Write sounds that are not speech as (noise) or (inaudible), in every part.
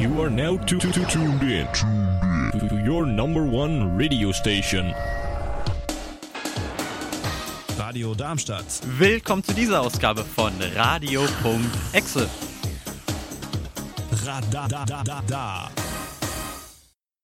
You are now tu- tu- tu- tuned in to your number one radio station. Radio Darmstadt. Willkommen zu dieser Ausgabe von Radio.exe. Radadadada.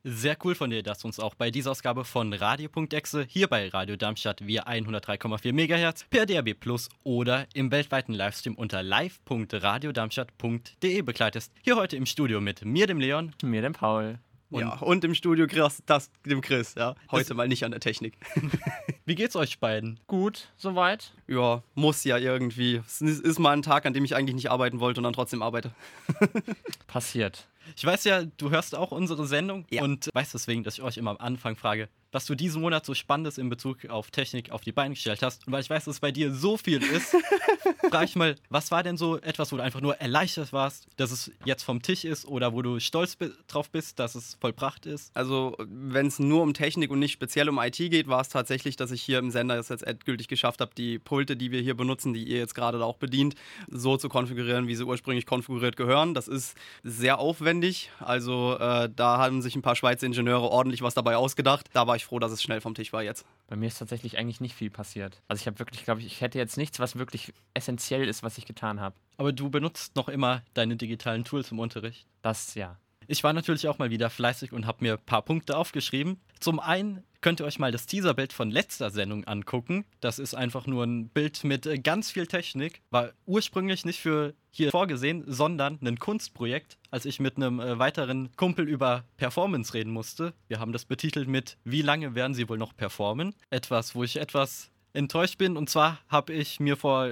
Sehr cool von dir, dass du uns auch bei dieser Ausgabe von Radio.exe hier bei Radio Darmstadt via 103,4 MHz per DAB Plus oder im weltweiten Livestream unter live.radiodarmstadt.de begleitest. Hier heute im Studio mit mir, dem Leon. Mir, dem Paul. Und ja, und im Studio Chris, das, dem Chris, ja. Heute mal nicht an der Technik. (laughs) (laughs) Wie geht's euch beiden? Gut, soweit. ja, muss ja irgendwie. Es ist ist mal ein Tag, an dem ich eigentlich nicht arbeiten wollte und dann trotzdem arbeite. (laughs) Passiert. Ich weiß ja, du hörst auch unsere Sendung Ja. und weißt deswegen, dass ich euch immer am Anfang frage, was du diesen Monat so Spannendes in Bezug auf Technik auf die Beine gestellt hast. Und weil ich weiß, dass es bei dir so viel ist, (laughs) frage ich mal, was war denn so etwas, wo du einfach nur erleichtert warst, dass es jetzt vom Tisch ist oder wo du stolz drauf bist, dass es vollbracht ist? Also, wenn es nur um Technik und nicht speziell um IT geht, war es tatsächlich, dass ich hier im Sender es jetzt endgültig geschafft habe, die Pulte, die wir hier benutzen, die ihr jetzt gerade auch bedient, so zu konfigurieren, wie sie ursprünglich konfiguriert gehören. Das ist sehr aufwendig. Also, äh, da haben sich ein paar Schweizer Ingenieure ordentlich was dabei ausgedacht. Da war ich froh, dass es schnell vom Tisch war jetzt. Bei mir ist tatsächlich eigentlich nicht viel passiert. Also ich habe wirklich, glaube ich, ich hätte jetzt nichts, was wirklich essentiell ist, was ich getan habe. Aber du benutzt noch immer deine digitalen Tools im Unterricht. Das ja. Ich war natürlich auch mal wieder fleißig und habe mir ein paar Punkte aufgeschrieben. Zum einen könnt ihr euch mal das Teaserbild von letzter Sendung angucken. Das ist einfach nur ein Bild mit äh, ganz viel Technik. War ursprünglich nicht für hier vorgesehen, sondern ein Kunstprojekt, als ich mit einem äh, weiteren Kumpel über Performance reden musste. Wir haben das betitelt mit Wie lange werden sie wohl noch performen? Etwas, wo ich etwas enttäuscht bin. Und zwar habe ich mir vor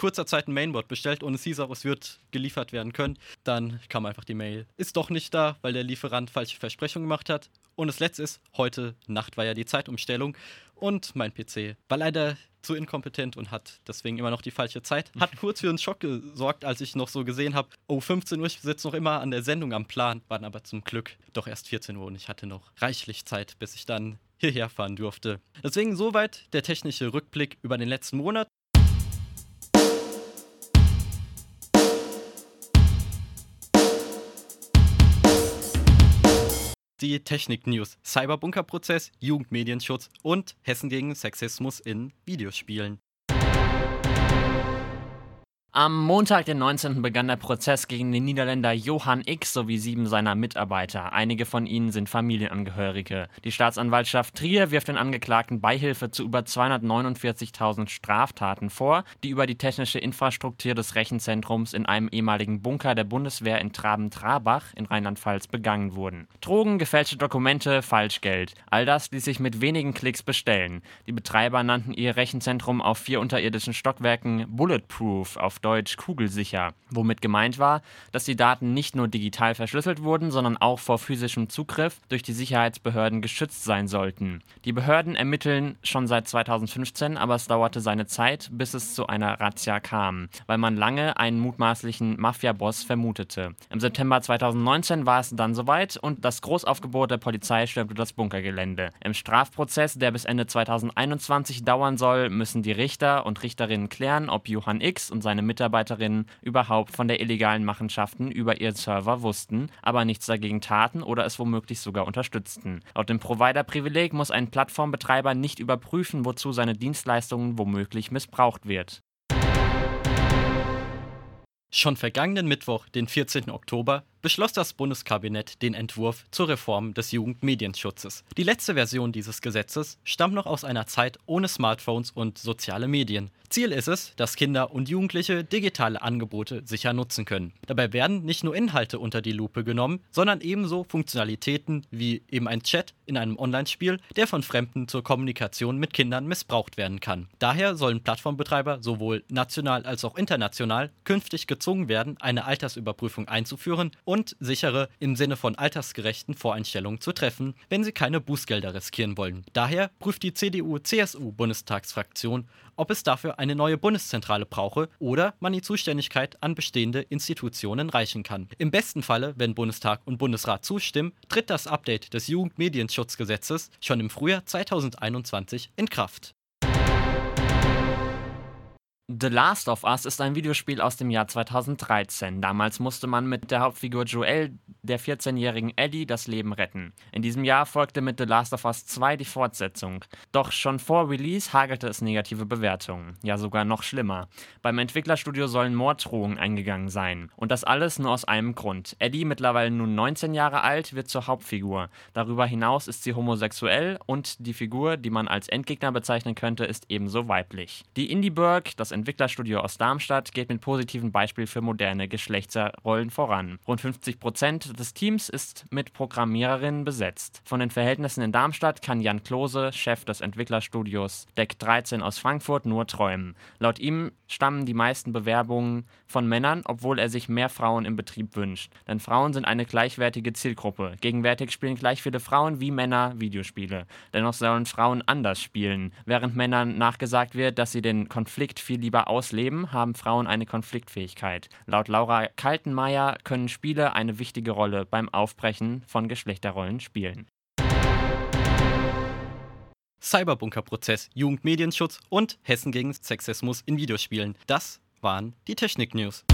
kurzer Zeit ein Mainboard bestellt und es hieß auch, es wird geliefert werden können. Dann kam einfach die Mail. Ist doch nicht da, weil der Lieferant falsche Versprechungen gemacht hat. Und das letzte ist, heute Nacht war ja die Zeitumstellung und mein PC war leider zu inkompetent und hat deswegen immer noch die falsche Zeit. Hat kurz für einen Schock gesorgt, als ich noch so gesehen habe, oh, 15 Uhr, ich sitze noch immer an der Sendung am Plan. Waren aber zum Glück doch erst 14 Uhr und ich hatte noch reichlich Zeit, bis ich dann hierher fahren durfte. Deswegen soweit der technische Rückblick über den letzten Monat. Die Technik-News, Cyberbunker-Prozess, Jugendmedienschutz und Hessen gegen Sexismus in Videospielen. Am Montag, den 19. begann der Prozess gegen den Niederländer Johann X sowie sieben seiner Mitarbeiter. Einige von ihnen sind Familienangehörige. Die Staatsanwaltschaft Trier wirft den Angeklagten Beihilfe zu über 249.000 Straftaten vor, die über die technische Infrastruktur des Rechenzentrums in einem ehemaligen Bunker der Bundeswehr in Traben-Trabach in Rheinland-Pfalz begangen wurden. Drogen, gefälschte Dokumente, Falschgeld. All das ließ sich mit wenigen Klicks bestellen. Die Betreiber nannten ihr Rechenzentrum auf vier unterirdischen Stockwerken Bulletproof, auf Deutsch kugelsicher, womit gemeint war, dass die Daten nicht nur digital verschlüsselt wurden, sondern auch vor physischem Zugriff durch die Sicherheitsbehörden geschützt sein sollten. Die Behörden ermitteln schon seit 2015, aber es dauerte seine Zeit, bis es zu einer Razzia kam, weil man lange einen mutmaßlichen Mafia-Boss vermutete. Im September 2019 war es dann soweit und das Großaufgebot der Polizei stürmte das Bunkergelände. Im Strafprozess, der bis Ende 2021 dauern soll, müssen die Richter und Richterinnen klären, ob Johann X und seine Mitarbeiterinnen überhaupt von der illegalen Machenschaften über ihren Server wussten, aber nichts dagegen taten oder es womöglich sogar unterstützten. Laut dem Provider-Privileg muss ein Plattformbetreiber nicht überprüfen, wozu seine Dienstleistungen womöglich missbraucht wird. Schon vergangenen Mittwoch, den 14. Oktober, beschloss das Bundeskabinett den Entwurf zur Reform des Jugendmedienschutzes. Die letzte Version dieses Gesetzes stammt noch aus einer Zeit ohne Smartphones und soziale Medien. Ziel ist es, dass Kinder und Jugendliche digitale Angebote sicher nutzen können. Dabei werden nicht nur Inhalte unter die Lupe genommen, sondern ebenso Funktionalitäten wie eben ein Chat in einem Online-Spiel, der von Fremden zur Kommunikation mit Kindern missbraucht werden kann. Daher sollen Plattformbetreiber sowohl national als auch international künftig gezwungen werden, eine Altersüberprüfung einzuführen und sichere im Sinne von altersgerechten Voreinstellungen zu treffen, wenn sie keine Bußgelder riskieren wollen. Daher prüft die CDU-CSU-Bundestagsfraktion, ob es dafür eine neue Bundeszentrale brauche oder man die Zuständigkeit an bestehende Institutionen reichen kann. Im besten Falle, wenn Bundestag und Bundesrat zustimmen, tritt das Update des Jugendmedienschutzgesetzes schon im Frühjahr 2021 in Kraft. The Last of Us ist ein Videospiel aus dem Jahr 2013. Damals musste man mit der Hauptfigur Joel der 14-jährigen Ellie das Leben retten. In diesem Jahr folgte mit The Last of Us 2 die Fortsetzung. Doch schon vor Release hagelte es negative Bewertungen. Ja, sogar noch schlimmer. Beim Entwicklerstudio sollen Morddrohungen eingegangen sein. Und das alles nur aus einem Grund. Eddie, mittlerweile nun 19 Jahre alt, wird zur Hauptfigur. Darüber hinaus ist sie homosexuell und die Figur, die man als Endgegner bezeichnen könnte, ist ebenso weiblich. Die Indieburg, das Entwicklerstudio aus Darmstadt, geht mit positiven Beispielen für moderne Geschlechterrollen voran. Rund 50 Prozent des Teams ist mit Programmiererinnen besetzt. Von den Verhältnissen in Darmstadt kann Jan Klose, Chef des Entwicklerstudios Deck 13 aus Frankfurt, nur träumen. Laut ihm stammen die meisten Bewerbungen von Männern, obwohl er sich mehr Frauen im Betrieb wünscht. Denn Frauen sind eine gleichwertige Zielgruppe. Gegenwärtig spielen gleich viele Frauen wie Männer Videospiele. Dennoch sollen Frauen anders spielen. Während Männern nachgesagt wird, dass sie den Konflikt viel lieber ausleben, haben Frauen eine Konfliktfähigkeit. Laut Laura Kaltenmeier können Spiele eine wichtige Rolle beim Aufbrechen von Geschlechterrollen spielen. Cyberbunker-Prozess, Jugendmedienschutz und Hessen gegen Sexismus in Videospielen. Das waren die Technik-News.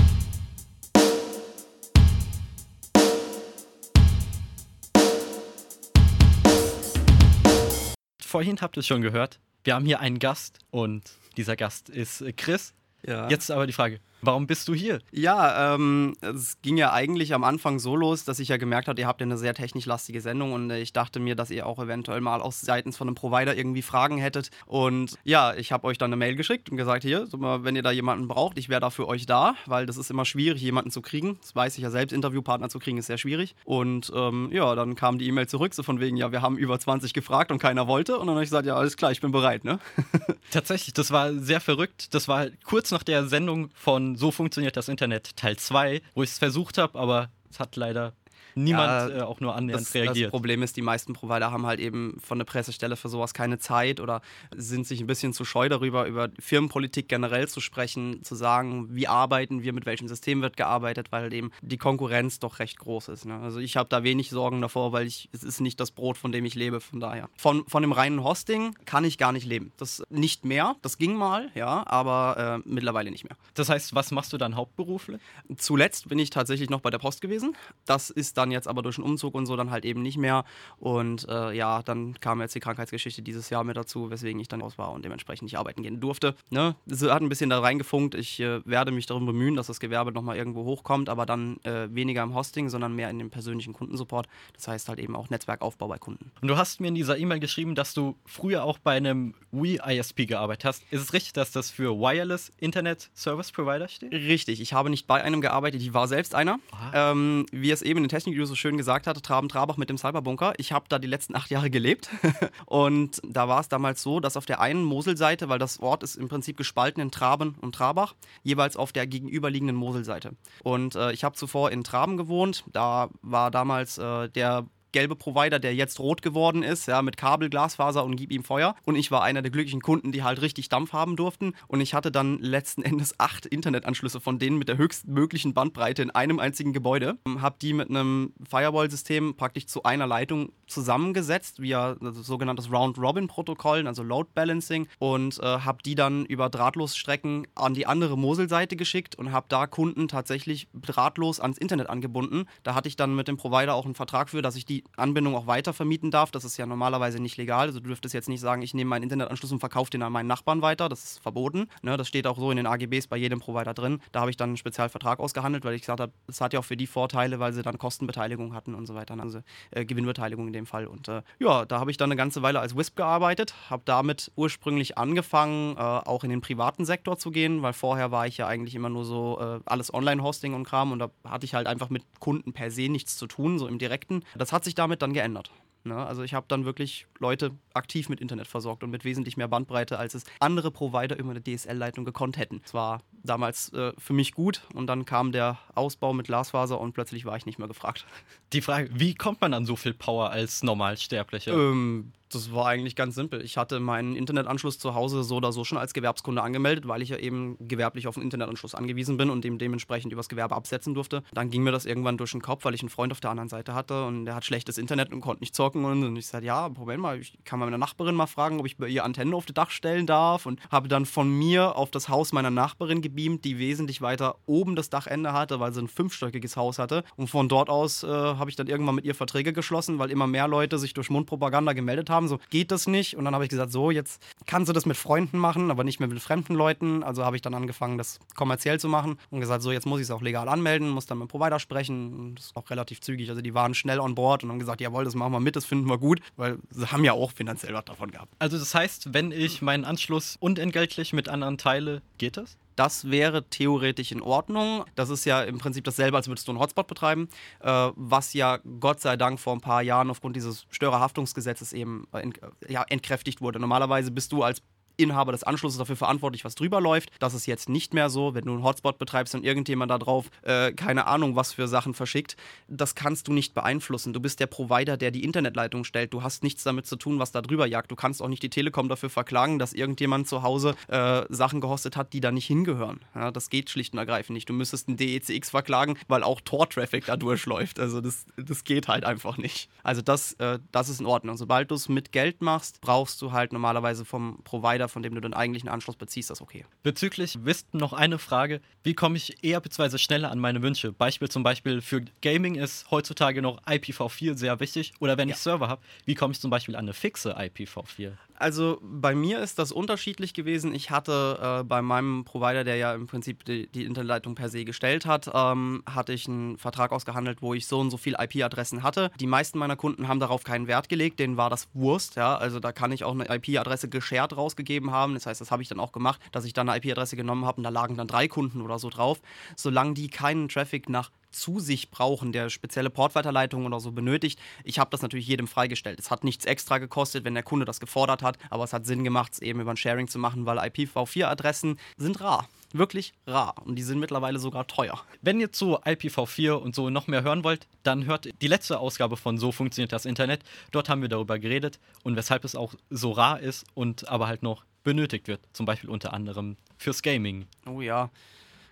Vorhin habt ihr es schon gehört. Wir haben hier einen Gast und dieser Gast ist Chris. Ja. Jetzt aber die Frage: Warum bist du hier? Ja, ähm, es ging ja eigentlich am Anfang so los, dass ich ja gemerkt habe, ihr habt ja eine sehr technisch lastige Sendung und äh, ich dachte mir, dass ihr auch eventuell mal aus seitens von einem Provider irgendwie Fragen hättet. Und ja, ich habe euch dann eine Mail geschickt und gesagt, hier, wenn ihr da jemanden braucht, ich wäre da für euch da, weil das ist immer schwierig, jemanden zu kriegen. Das weiß ich ja selbst, Interviewpartner zu kriegen ist sehr schwierig. Und ähm, ja, dann kam die E-Mail zurück, so von wegen, ja, wir haben über 20 gefragt und keiner wollte. Und dann habe ich gesagt, ja, alles klar, ich bin bereit, ne? (laughs) Tatsächlich, das war sehr verrückt. Das war kurz nach der Sendung von So funktioniert das Internet Teil 2, wo ich es versucht habe, aber es hat leider niemand Ja, äh, auch nur annähernd Das, reagiert. das Problem ist, die meisten Provider haben halt eben von der Pressestelle für sowas keine Zeit oder sind sich ein bisschen zu scheu darüber, über Firmenpolitik generell zu sprechen, zu sagen, wie arbeiten wir, mit welchem System wird gearbeitet, weil halt eben die Konkurrenz doch recht groß ist. Ne? Also ich habe da wenig Sorgen davor, weil ich, es ist nicht das Brot, von dem ich lebe, von daher. Von, von dem reinen Hosting kann ich gar nicht leben. Das nicht mehr, das ging mal, ja, aber äh, mittlerweile nicht mehr. das heißt, was machst du dann hauptberuflich? Zuletzt bin ich tatsächlich noch bei der Post gewesen. Das ist dann jetzt aber durch den Umzug und so dann halt eben nicht mehr. Und äh, ja, dann kam jetzt die Krankheitsgeschichte dieses Jahr mit dazu, weswegen ich dann raus war und dementsprechend nicht arbeiten gehen durfte. Ne? Das hat ein bisschen da reingefunkt. Ich äh, werde mich darum bemühen, dass das Gewerbe nochmal irgendwo hochkommt, aber dann äh, weniger im Hosting, sondern mehr in dem persönlichen Kundensupport. Das heißt halt eben auch Netzwerkaufbau bei Kunden. Und du hast mir in dieser E-Mail geschrieben, dass du früher auch bei einem Wii ISP gearbeitet hast. Ist es richtig, dass das für Wireless Internet Service Provider steht? Richtig, ich habe nicht bei einem gearbeitet, ich war selbst einer. Ähm, wie es eben in den Technik-News so schön gesagt hatte, Traben Trabach mit dem Cyberbunker. Ich habe da die letzten acht Jahre gelebt. (laughs) und da war es damals so, dass auf der einen Moselseite, weil das Ort ist im Prinzip gespalten in Traben und Trabach, jeweils auf der gegenüberliegenden Moselseite. Und äh, ich habe zuvor in Traben gewohnt. Da war damals äh, der gelbe Provider, der jetzt rot geworden ist, ja, mit Kabel, Glasfaser und gib ihm Feuer. Und ich war einer der glücklichen Kunden, die halt richtig Dampf haben durften. Und ich hatte dann letzten (laughs) Endes acht Internetanschlüsse von denen mit der höchstmöglichen Bandbreite in einem einzigen Gebäude. Hab die mit einem Firewall-System praktisch zu einer Leitung zusammengesetzt, via also sogenanntes Round-Robin-Protokoll, also Load Balancing. Und äh, habe die dann über Drahtlosstrecken an die andere Moselseite geschickt und habe da Kunden tatsächlich drahtlos ans Internet angebunden. Da hatte ich dann mit dem Provider auch einen Vertrag für, dass ich die Anbindung auch weiter vermieten darf. Das ist ja normalerweise nicht legal. Also du dürftest jetzt nicht sagen, ich nehme meinen Internetanschluss und verkaufe den an meinen Nachbarn weiter. Das ist verboten. Ne, das steht auch so in den AGBs bei jedem Provider drin. Da habe ich dann einen Spezialvertrag ausgehandelt, weil ich gesagt habe, es hat ja auch für die Vorteile, weil sie dann Kostenbeteiligung hatten und so weiter. Also äh, Gewinnbeteiligung in dem Fall. Und äh, ja, da habe ich dann eine ganze Weile als WISP gearbeitet, habe damit ursprünglich angefangen, äh, auch in den privaten Sektor zu gehen, weil vorher war ich ja eigentlich immer nur so äh, alles Online-Hosting und Kram und da hatte ich halt einfach mit Kunden per se nichts zu tun, so im Direkten. Das hat sich damit dann geändert. Ne? Also ich habe dann wirklich Leute aktiv mit Internet versorgt und mit wesentlich mehr Bandbreite, als es andere Provider über eine DSL-Leitung gekonnt hätten. Es war damals äh, für mich gut und dann kam der Ausbau mit Glasfaser und plötzlich war ich nicht mehr gefragt. Die Frage, wie kommt man an so viel Power als Normalsterblicher? Ähm, Das war eigentlich ganz simpel. Ich hatte meinen Internetanschluss zu Hause so oder so schon als Gewerbskunde angemeldet, weil ich ja eben gewerblich auf einen Internetanschluss angewiesen bin und dem dementsprechend übers Gewerbe absetzen durfte. Dann ging mir das irgendwann durch den Kopf, weil ich einen Freund auf der anderen Seite hatte und der hat schlechtes Internet und konnte nicht zocken. Und ich sagte, ja, Moment mal, ich kann meine Nachbarin mal fragen, ob ich bei ihr Antennen auf das Dach stellen darf und habe dann von mir auf das Haus meiner Nachbarin gebeamt, die wesentlich weiter oben das Dachende hatte, weil sie ein fünfstöckiges Haus hatte. Und von dort aus äh, habe ich dann irgendwann mit ihr Verträge geschlossen, weil immer mehr Leute sich durch Mundpropaganda gemeldet haben, so geht das nicht. Und dann habe ich gesagt, so, jetzt kannst du das mit Freunden machen, aber nicht mehr mit fremden Leuten. Also habe ich dann angefangen, das kommerziell zu machen und gesagt, so, jetzt muss ich es auch legal anmelden, muss dann mit dem Provider sprechen. Das ist auch relativ zügig. Also die waren schnell on board und haben gesagt, jawohl, das machen wir mit, das finden wir gut, weil sie haben ja auch finanziell was davon gehabt. Also das heißt, wenn ich meinen Anschluss unentgeltlich mit anderen teile, geht das? Das wäre theoretisch in Ordnung. Das ist ja im Prinzip dasselbe, als würdest du einen Hotspot betreiben, äh, was ja Gott sei Dank vor ein paar Jahren aufgrund dieses Störerhaftungsgesetzes eben äh, ja, entkräftigt wurde. Normalerweise bist du als Inhaber des Anschlusses dafür verantwortlich, was drüber läuft. Das ist jetzt nicht mehr so, wenn du einen Hotspot betreibst und irgendjemand da drauf, äh, keine Ahnung, was für Sachen verschickt. Das kannst du nicht beeinflussen. Du bist der Provider, der die Internetleitung stellt. Du hast nichts damit zu tun, was da drüber jagt. Du kannst auch nicht die Telekom dafür verklagen, dass irgendjemand zu Hause äh, Sachen gehostet hat, die da nicht hingehören. Ja, das geht schlicht und ergreifend nicht. Du müsstest einen DECX verklagen, weil auch Tor-Traffic da durchläuft. Also das, das geht halt einfach nicht. Also das, äh, das ist in Ordnung. Sobald du es mit Geld machst, brauchst du halt normalerweise vom Provider, von dem du den eigentlichen Anschluss beziehst, das okay. Bezüglich Wispen noch eine Frage. Wie komme ich eher bzw. schneller an meine Wünsche? Beispiel zum Beispiel für Gaming ist heutzutage noch IPv4 sehr wichtig. Oder wenn Ja. ich Server habe, wie komme ich zum Beispiel an eine fixe IPv4? Also bei mir ist das unterschiedlich gewesen. Ich hatte äh, bei meinem Provider, der ja im Prinzip die, die Internetleitung per se gestellt hat, ähm, hatte ich einen Vertrag ausgehandelt, wo ich so und so viel IP-Adressen hatte. Die meisten meiner Kunden haben darauf keinen Wert gelegt, denen war das Wurst. Ja? Also da kann ich auch eine IP-Adresse geshared rausgegeben haben. Das heißt, das habe ich dann auch gemacht, dass ich dann eine IP-Adresse genommen habe und da lagen dann drei Kunden oder so drauf. Solange die keinen Traffic nach zu sich brauchen, der spezielle Portweiterleitungen oder so benötigt. Ich habe das natürlich jedem freigestellt. Es hat nichts extra gekostet, wenn der Kunde das gefordert hat, aber es hat Sinn gemacht, es eben über ein Sharing zu machen, weil IPv4-Adressen sind rar. Wirklich rar. Und die sind mittlerweile sogar teuer. Wenn ihr zu IPv4 und so noch mehr hören wollt, dann hört die letzte Ausgabe von So funktioniert das Internet. Dort haben wir darüber geredet und weshalb es auch so rar ist und aber halt noch benötigt wird. Zum Beispiel unter anderem fürs Gaming. Oh ja.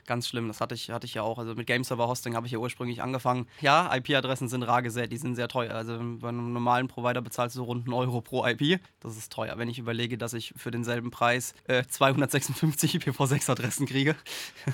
Ganz schlimm, das hatte ich, hatte ich ja auch. Also mit Game Server Hosting habe ich ja ursprünglich angefangen. Ja, IP-Adressen sind rar gesät, die sind sehr teuer. Also bei einem normalen Provider bezahlst du rund einen Euro pro IP. Das ist teuer, wenn ich überlege, dass ich für denselben Preis äh, 256 IPv6-Adressen kriege.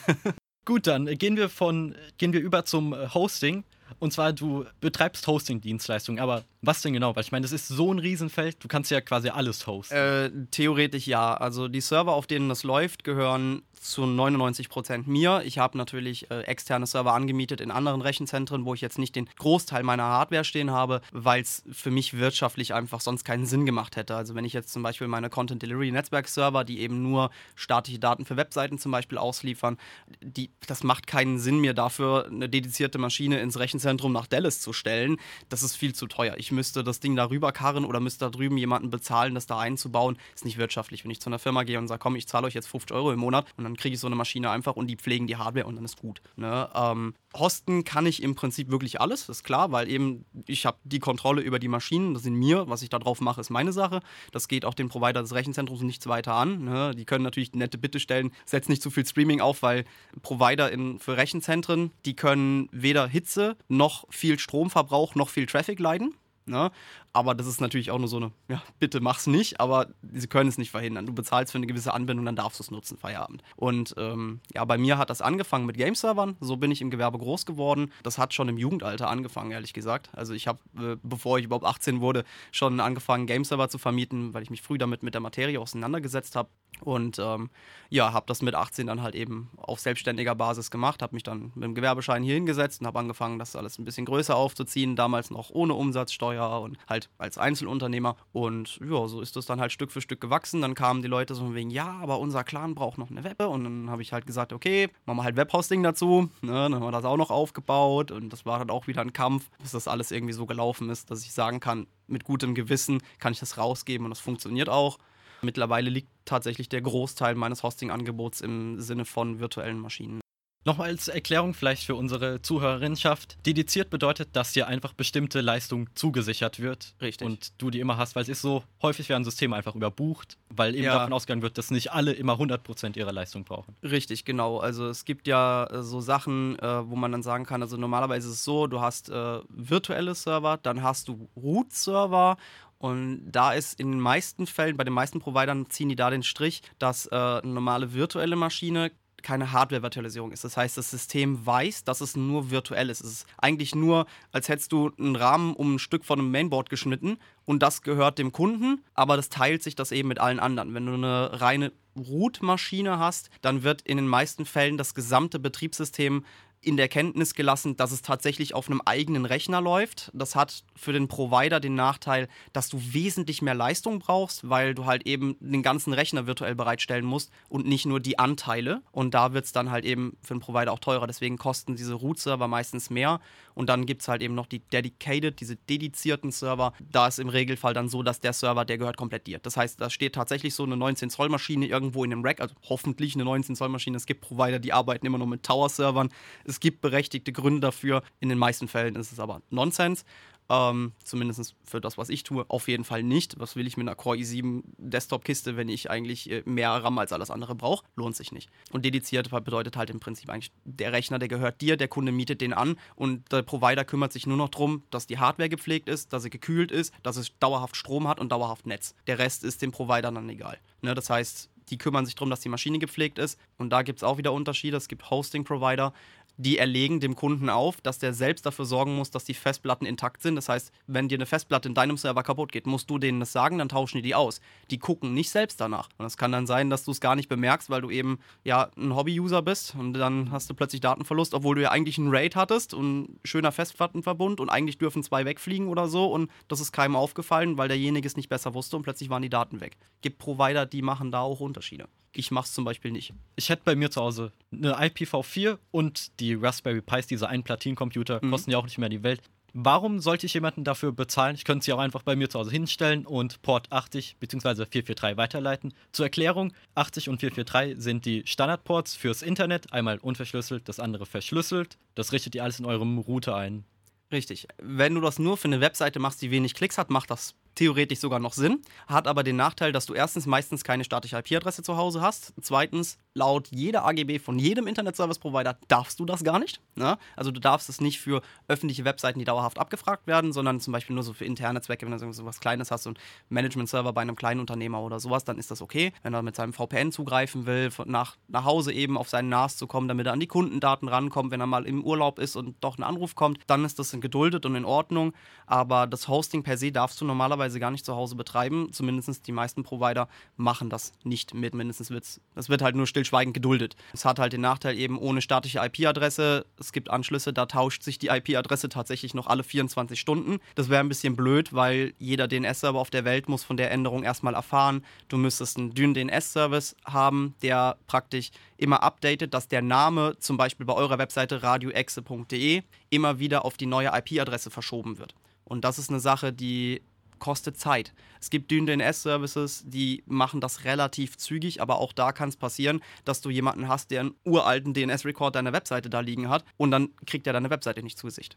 (laughs) Gut, dann gehen wir von gehen wir über zum äh, Hosting. Und zwar, du betreibst Hosting-Dienstleistungen, aber was denn genau? Weil ich meine, das ist so ein Riesenfeld, du kannst ja quasi alles hosten. Äh, theoretisch ja. Also die Server, auf denen das läuft, gehören zu 99% mir. Ich habe natürlich äh, externe Server angemietet in anderen Rechenzentren, wo ich jetzt nicht den Großteil meiner Hardware stehen habe, weil es für mich wirtschaftlich einfach sonst keinen Sinn gemacht hätte. Also wenn ich jetzt zum Beispiel meine Content Delivery Netzwerk Server, die eben nur statische Daten für Webseiten zum Beispiel ausliefern, die, das macht keinen Sinn mir dafür eine dedizierte Maschine ins Rechenzentrum nach Dallas zu stellen. Das ist viel zu teuer. Ich müsste das Ding darüber karren oder müsste da drüben jemanden bezahlen, das da einzubauen. Ist nicht wirtschaftlich. Wenn ich zu einer Firma gehe und sage, komm, ich zahle euch jetzt 50 Euro im Monat und dann kriege ich so eine Maschine einfach und die pflegen die Hardware und dann ist gut. Ne? Ähm, hosten kann ich im Prinzip wirklich alles, ist klar, weil eben ich habe die Kontrolle über die Maschinen, das sind mir, was ich da drauf mache, ist meine Sache. Das geht auch den Provider des Rechenzentrums nichts weiter an. Ne? Die können natürlich nette Bitte stellen, setzt nicht zu viel Streaming auf, weil Provider in, für Rechenzentren, die können weder Hitze noch viel Stromverbrauch noch viel Traffic leiden. Ne? Aber das ist natürlich auch nur so eine, ja, bitte mach's nicht, aber sie können es nicht verhindern. Du bezahlst für eine gewisse Anbindung, dann darfst du es nutzen, Feierabend. Und ähm, ja, bei mir hat das angefangen mit Game-Servern. So bin ich im Gewerbe groß geworden. Das hat schon im Jugendalter angefangen, ehrlich gesagt. Also ich habe, äh, bevor ich überhaupt 18 wurde, schon angefangen, Game-Server zu vermieten, weil ich mich früh damit mit der Materie auseinandergesetzt habe. Und ähm, ja, habe das mit 18 dann halt eben auf selbstständiger Basis gemacht, habe mich dann mit dem Gewerbeschein hier hingesetzt und habe angefangen, das alles ein bisschen größer aufzuziehen, damals noch ohne Umsatzsteuer und halt als Einzelunternehmer. Und ja, so ist das dann halt Stück für Stück gewachsen. Dann kamen die Leute so von wegen, ja, aber unser Clan braucht noch eine Webbe. Und dann habe ich halt gesagt, okay, machen wir halt Webhosting dazu. Ne? Dann haben wir das auch noch aufgebaut und das war dann auch wieder ein Kampf, bis das alles irgendwie so gelaufen ist, dass ich sagen kann, mit gutem Gewissen kann ich das rausgeben und das funktioniert auch. Mittlerweile liegt tatsächlich der Großteil meines Hosting-Angebots im Sinne von virtuellen Maschinen. Nochmal als Erklärung vielleicht für unsere Zuhörerinnenschaft. Dediziert bedeutet, dass dir einfach bestimmte Leistung zugesichert wird. Richtig. Und du die immer hast, weil es ist so, häufig werden Systeme einfach überbucht, weil eben Ja. davon ausgegangen wird, dass nicht alle immer 100% ihrer Leistung brauchen. Richtig, genau. Also es gibt ja äh, so Sachen, äh, wo man dann sagen kann, also normalerweise ist es so, du hast äh, virtuelle Server, dann hast du Root-Server und da ist in den meisten Fällen, bei den meisten Providern ziehen die da den Strich, dass äh, eine normale virtuelle Maschine keine Hardware-Virtualisierung ist. Das heißt, das System weiß, dass es nur virtuell ist. Es ist eigentlich nur, als hättest du einen Rahmen um ein Stück von einem Mainboard geschnitten und das gehört dem Kunden, aber das teilt sich das eben mit allen anderen. Wenn du eine reine Root-Maschine hast, dann wird in den meisten Fällen das gesamte Betriebssystem in der Kenntnis gelassen, dass es tatsächlich auf einem eigenen Rechner läuft. Das hat für den Provider den Nachteil, dass du wesentlich mehr Leistung brauchst, weil du halt eben den ganzen Rechner virtuell bereitstellen musst und nicht nur die Anteile. Und da wird es dann halt eben für den Provider auch teurer. Deswegen kosten diese Root-Server meistens mehr. Und dann gibt es halt eben noch die Dedicated, diese dedizierten Server. Da ist im Regelfall dann so, dass der Server, der gehört komplett dir. Das heißt, da steht tatsächlich so eine 19-Zoll-Maschine irgendwo in dem Rack, also hoffentlich eine 19-Zoll-Maschine. Es gibt Provider, die arbeiten immer noch mit Tower-Servern. Es gibt berechtigte Gründe dafür. In den meisten Fällen ist es aber Nonsens. Ähm, zumindest für das, was ich tue, auf jeden Fall nicht. Was will ich mit einer Core i7 Desktop-Kiste, wenn ich eigentlich äh, mehr RAM als alles andere brauche? Lohnt sich nicht. Und dediziert bedeutet halt im Prinzip eigentlich, der Rechner, der gehört dir, der Kunde mietet den an und der Provider kümmert sich nur noch darum, dass die Hardware gepflegt ist, dass sie gekühlt ist, dass es dauerhaft Strom hat und dauerhaft Netz. Der Rest ist dem Provider dann egal. Ne, das heißt, die kümmern sich darum, dass die Maschine gepflegt ist. Und da gibt es auch wieder Unterschiede. Es gibt Hosting-Provider, die erlegen dem Kunden auf, dass der selbst dafür sorgen muss, dass die Festplatten intakt sind. Das heißt, wenn dir eine Festplatte in deinem Server kaputt geht, musst du denen das sagen, dann tauschen die die aus. Die gucken nicht selbst danach. Und es kann dann sein, dass du es gar nicht bemerkst, weil du eben ja ein Hobby-User bist und dann hast du plötzlich Datenverlust, obwohl du ja eigentlich einen RAID hattest und schöner Festplattenverbund und eigentlich dürfen zwei wegfliegen oder so und das ist keinem aufgefallen, weil derjenige es nicht besser wusste und plötzlich waren die Daten weg. Gibt Provider, die machen da auch Unterschiede. Ich mach's zum Beispiel nicht. Ich hätte bei mir zu Hause eine IPv4 und die Raspberry Pis, diese Ein-Platin-Computer, Mhm. kosten ja auch nicht mehr die Welt. Warum sollte ich jemanden dafür bezahlen? Ich könnte sie auch einfach bei mir zu Hause hinstellen und Port 80 bzw. 443 weiterleiten. Zur Erklärung, 80 und 443 sind die Standardports fürs Internet, einmal unverschlüsselt, das andere verschlüsselt. Das richtet ihr alles in eurem Router ein. Richtig. Wenn du das nur für eine Webseite machst, die wenig Klicks hat, macht das theoretisch sogar noch Sinn. Hat aber den Nachteil, dass du erstens meistens keine statische IP-Adresse zu Hause hast. Zweitens, laut jeder AGB von jedem Internet-Service-Provider darfst du das gar nicht. Ne? Also du darfst es nicht für öffentliche Webseiten, die dauerhaft abgefragt werden, sondern zum Beispiel nur so für interne Zwecke, wenn du so was Kleines hast, so ein Management-Server bei einem kleinen Unternehmer oder sowas, dann ist das okay. Wenn er mit seinem VPN zugreifen will, nach, nach Hause eben auf seinen NAS zu kommen, damit er an die Kundendaten rankommt, wenn er mal im Urlaub ist und doch ein Anruf kommt, dann ist das geduldet und in Ordnung. Aber das Hosting per se darfst du normalerweise gar nicht zu Hause betreiben. Zumindest die meisten Provider machen das nicht mit. Mindestens wird's, es wird halt nur stillschweigend geduldet. Es hat halt den Nachteil eben ohne statische IP-Adresse. Es gibt Anschlüsse, da tauscht sich die IP-Adresse tatsächlich noch alle 24 Stunden. Das wäre ein bisschen blöd, weil jeder DNS-Server auf der Welt muss von der Änderung erstmal erfahren. Du müsstest einen dünnen DNS-Service haben, der praktisch immer updatet, dass der Name zum Beispiel bei eurer Webseite radioexe.de immer wieder auf die neue IP-Adresse verschoben wird. Und das ist eine Sache, die kostet Zeit. Es gibt dünn DNS-Services, die machen das relativ zügig, aber auch da kann es passieren, dass du jemanden hast, der einen uralten DNS-Record deiner Webseite da liegen hat und dann kriegt er deine Webseite nicht zu Gesicht.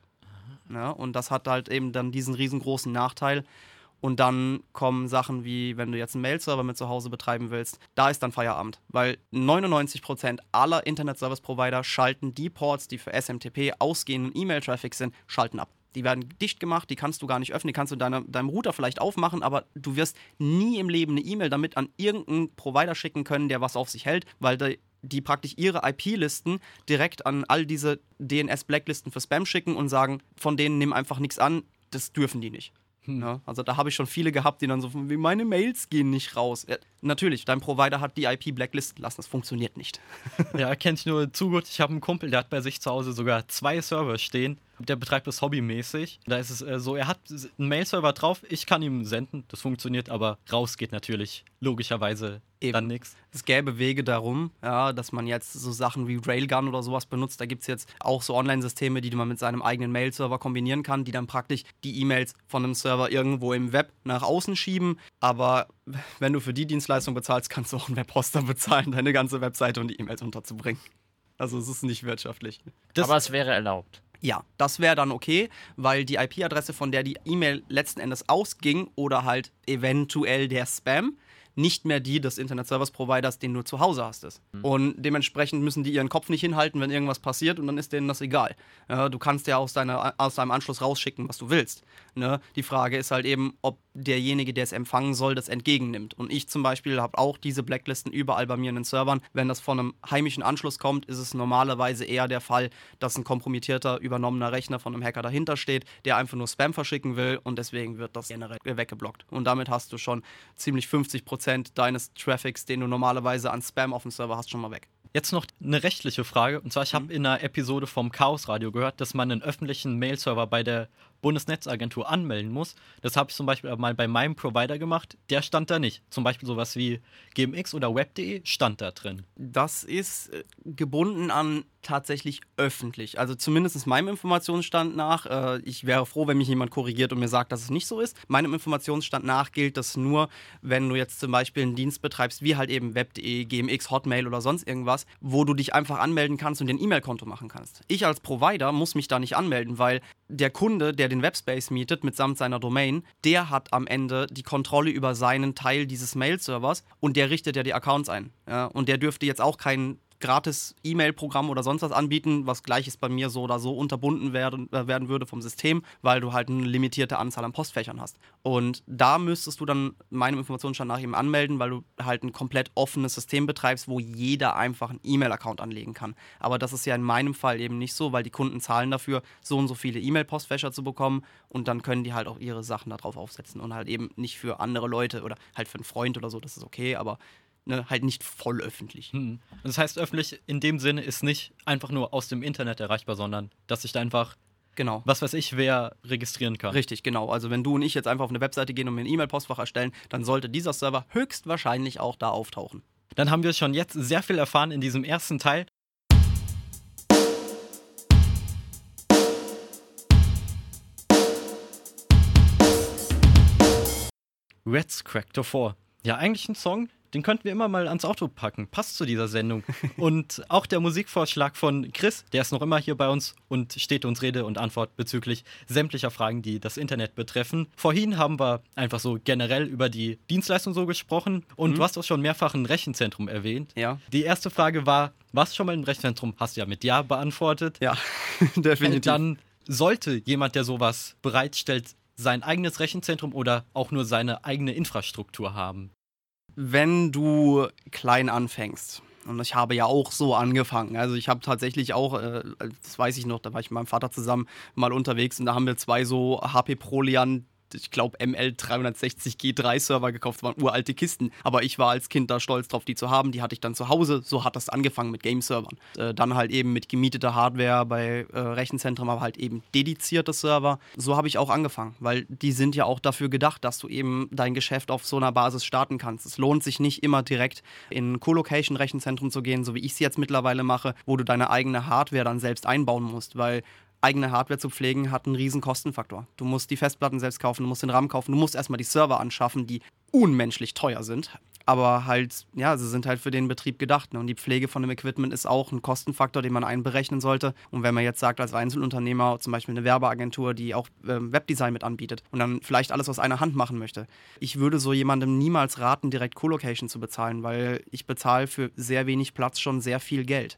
Ja, und das hat halt eben dann diesen riesengroßen Nachteil. Und dann kommen Sachen wie, wenn du jetzt einen Mail-Server mit zu Hause betreiben willst, da ist dann Feierabend. Weil 99% aller Internet-Service-Provider schalten die Ports, die für SMTP ausgehenden E-Mail-Traffic sind, schalten ab. Die werden dicht gemacht, die kannst du gar nicht öffnen, die kannst du deine, deinem Router vielleicht aufmachen, aber du wirst nie im Leben eine E-Mail damit an irgendeinen Provider schicken können, der was auf sich hält, weil die, die praktisch ihre IP-Listen direkt an all diese DNS-Blacklisten für Spam schicken und sagen, von denen nimm einfach nichts an, das dürfen die nicht. Ja, also da habe ich schon viele gehabt, die dann so, wie meine Mails gehen nicht raus. Ja, natürlich, dein Provider hat die IP blacklisten lassen, das funktioniert nicht. (laughs) Ja, kenne ich nur zu gut. Ich habe einen Kumpel, der hat bei sich zu Hause sogar zwei Server stehen. Der betreibt das hobbymäßig. Da ist es äh, so, er hat einen Mail-Server drauf, ich kann ihm senden, das funktioniert, aber raus geht natürlich logischerweise Eben. dann nichts. Es gäbe Wege darum, ja, dass man jetzt so Sachen wie Railgun oder sowas benutzt. Da gibt es jetzt auch so Online-Systeme, die man mit seinem eigenen Mail-Server kombinieren kann, die dann praktisch die E-Mails von einem Server irgendwo im Web nach außen schieben. Aber wenn du für die Dienstleistung bezahlst, kannst du auch einen Webhoster bezahlen, deine ganze Webseite und die E-Mails unterzubringen. Also es ist nicht wirtschaftlich. Das, Aber es wäre erlaubt. Ja, das wäre dann okay, weil die IP-Adresse, von der die E-Mail letzten Endes ausging oder halt eventuell der Spam, nicht mehr die des Internet Service Providers, den du zu Hause hast, ist. Und dementsprechend müssen die ihren Kopf nicht hinhalten, wenn irgendwas passiert und dann ist denen das egal. Ja, du kannst ja aus, deiner, aus deinem Anschluss rausschicken, was du willst. Ne? Die Frage ist halt eben, ob derjenige, der es empfangen soll, das entgegennimmt. Und ich zum Beispiel habe auch diese Blacklisten überall bei mir in den Servern. Wenn das von einem heimischen Anschluss kommt, ist es normalerweise eher der Fall, dass ein kompromittierter, übernommener Rechner von einem Hacker dahinter steht, der einfach nur Spam verschicken will und deswegen wird das generell weggeblockt. Und damit hast du schon ziemlich 50% deines Traffics, den du normalerweise an Spam auf dem Server hast, schon mal weg. Jetzt noch eine rechtliche Frage. Und zwar, ich habe in einer Episode vom Chaos Radio gehört, dass man einen öffentlichen Mail-Server bei der Bundesnetzagentur anmelden muss. Das habe ich zum Beispiel mal bei meinem Provider gemacht. Der stand da nicht. Zum Beispiel sowas wie GMX oder Web.de stand da drin. Das ist äh, gebunden an tatsächlich öffentlich. Also zumindest meinem Informationsstand nach. Äh, ich wäre froh, wenn mich jemand korrigiert und mir sagt, dass es nicht so ist. Meinem Informationsstand nach gilt das nur, wenn du jetzt zum Beispiel einen Dienst betreibst, wie halt eben Web.de, GMX, Hotmail oder sonst irgendwas, wo du dich einfach anmelden kannst und ein E-Mail-Konto machen kannst. Ich als Provider muss mich da nicht anmelden, weil der Kunde, der den Webspace mietet mitsamt seiner Domain, der hat am Ende die Kontrolle über seinen Teil dieses Mail-Servers und der richtet ja die Accounts ein. Ja? Und der dürfte jetzt auch keinen gratis E-Mail-Programm oder sonst was anbieten, was gleiches bei mir so oder so unterbunden werden, äh, werden würde vom System, weil du halt eine limitierte Anzahl an Postfächern hast. Und da müsstest du dann meinem Informationsstand nach eben anmelden, weil du halt ein komplett offenes System betreibst, wo jeder einfach einen E-Mail-Account anlegen kann. Aber das ist ja in meinem Fall eben nicht so, weil die Kunden zahlen dafür, so und so viele E-Mail-Postfächer zu bekommen und dann können die halt auch ihre Sachen darauf aufsetzen und halt eben nicht für andere Leute oder halt für einen Freund oder so, das ist okay, aber ne, halt nicht voll öffentlich. Hm. Das heißt, öffentlich in dem Sinne ist nicht einfach nur aus dem Internet erreichbar, sondern dass sich da einfach, Genau. was weiß ich, wer registrieren kann. Richtig, genau. Also wenn du und ich jetzt einfach auf eine Webseite gehen und mir ein E-Mail-Postfach erstellen, dann sollte dieser Server höchstwahrscheinlich auch da auftauchen. Dann haben wir schon jetzt sehr viel erfahren in diesem ersten Teil. Reds Cracked 4. Ja, eigentlich ein Song, den könnten wir immer mal ans Auto packen. Passt zu dieser Sendung. (laughs) und auch der Musikvorschlag von Chris, der ist noch immer hier bei uns und steht uns Rede und Antwort bezüglich sämtlicher Fragen, die das Internet betreffen. Vorhin haben wir einfach so generell über die Dienstleistung so gesprochen und du hast auch schon mehrfach ein Rechenzentrum erwähnt. Ja. Die erste Frage war, warst du schon mal im Rechenzentrum? Hast du ja mit Ja beantwortet. Ja, (laughs) definitiv. Dann sollte jemand, der sowas bereitstellt, sein eigenes Rechenzentrum oder auch nur seine eigene Infrastruktur haben. Wenn du klein anfängst, und ich habe ja auch so angefangen, also ich habe tatsächlich auch, äh, das weiß ich noch, da war ich mit meinem Vater zusammen mal unterwegs und da haben wir zwei so HP Prolian, ich glaube ML360 G3 Server gekauft, das waren uralte Kisten, aber ich war als Kind da stolz drauf, die zu haben, die hatte ich dann zu Hause, so hat das angefangen mit Game-Servern. Äh, dann halt eben mit gemieteter Hardware bei äh, Rechenzentren, aber halt eben dedizierte Server. So habe ich auch angefangen, weil die sind ja auch dafür gedacht, dass du eben dein Geschäft auf so einer Basis starten kannst. Es lohnt sich nicht immer direkt in ein Co-Location-Rechenzentrum zu gehen, so wie ich es jetzt mittlerweile mache, wo du deine eigene Hardware dann selbst einbauen musst, weil eigene Hardware zu pflegen hat einen riesen Kostenfaktor. Du musst die Festplatten selbst kaufen, du musst den RAM kaufen, du musst erstmal die Server anschaffen, die unmenschlich teuer sind. Aber halt, ja, sie sind halt für den Betrieb gedacht. Ne? Und die Pflege von dem Equipment ist auch ein Kostenfaktor, den man einberechnen sollte. Und wenn man jetzt sagt, als Einzelunternehmer, zum Beispiel eine Werbeagentur, die auch ähm, Webdesign mit anbietet und dann vielleicht alles aus einer Hand machen möchte, ich würde so jemandem niemals raten, direkt Co-Location zu bezahlen, weil ich bezahle für sehr wenig Platz schon sehr viel Geld.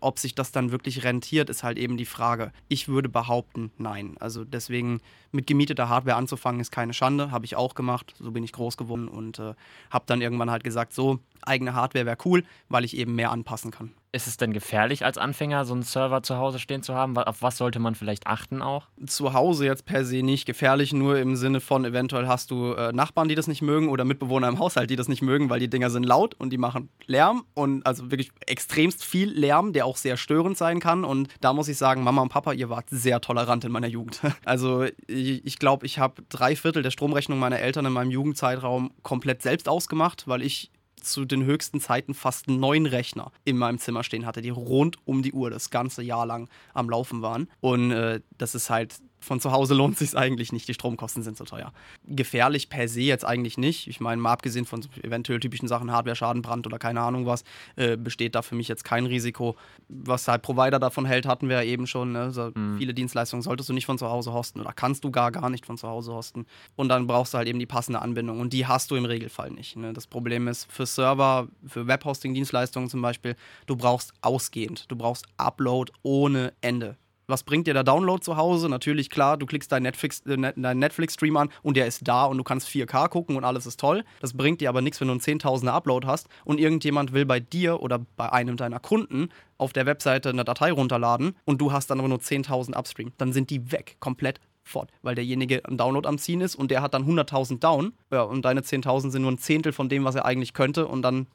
Ob sich das dann wirklich rentiert, ist halt eben die Frage. Ich würde behaupten, nein. Also deswegen mit gemieteter Hardware anzufangen, ist keine Schande. Habe ich auch gemacht. So bin ich groß geworden und äh, habe dann irgendwann halt gesagt, so, eigene Hardware wäre cool, weil ich eben mehr anpassen kann. Ist es denn gefährlich als Anfänger, so einen Server zu Hause stehen zu haben? Auf was sollte man vielleicht achten auch? Zu Hause jetzt per se nicht gefährlich, nur im Sinne von eventuell hast du äh, Nachbarn, die das nicht mögen oder Mitbewohner im Haushalt, die das nicht mögen, weil die Dinger sind laut und die machen Lärm und also wirklich extremst viel Lärm, der auch sehr störend sein kann. Und da muss ich sagen, Mama und Papa, ihr wart sehr tolerant in meiner Jugend. (laughs) Also ich glaube, ich habe drei Viertel der Stromrechnung meiner Eltern in meinem Jugendzeitraum komplett selbst ausgemacht, weil ich zu den höchsten Zeiten fast neun Rechner in meinem Zimmer stehen hatte, die rund um die Uhr das ganze Jahr lang am Laufen waren. Und äh, das ist halt von zu Hause lohnt sich eigentlich nicht, die Stromkosten sind so teuer. Gefährlich per se jetzt eigentlich nicht. Ich meine, mal abgesehen von eventuell typischen Sachen, Hardware-Schaden, Brand oder keine Ahnung was, äh, besteht da für mich jetzt kein Risiko. Was halt Provider davon hält, hatten wir ja eben schon. Ne? So mhm. Viele Dienstleistungen solltest du nicht von zu Hause hosten oder kannst du gar gar nicht von zu Hause hosten. Und dann brauchst du halt eben die passende Anbindung und die hast du im Regelfall nicht. Ne? Das Problem ist für Server, für Webhosting-Dienstleistungen zum Beispiel, du brauchst ausgehend, du brauchst Upload ohne Ende was bringt dir der Download zu Hause? Natürlich, klar, du klickst deinen Netflix-Stream äh, Netflix an und der ist da und du kannst 4K gucken und alles ist toll. Das bringt dir aber nichts, wenn du einen 10.000er Upload hast und irgendjemand will bei dir oder bei einem deiner Kunden auf der Webseite eine Datei runterladen und du hast dann aber nur 10.000 Upstream. Dann sind die weg, komplett fort, weil derjenige einen Download am Ziehen ist und der hat dann 100.000 down ja, und deine 10.000 sind nur ein Zehntel von dem, was er eigentlich könnte und dann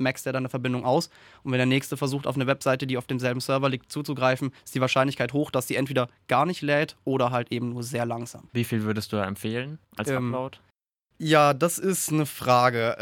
maxt er dann eine Verbindung aus. Und wenn der nächste versucht, auf eine Webseite, die auf demselben Server liegt, zuzugreifen, ist die Wahrscheinlichkeit hoch, dass sie entweder gar nicht lädt oder halt eben nur sehr langsam. Wie viel würdest du da empfehlen als ähm, Upload? Ja, das ist eine Frage.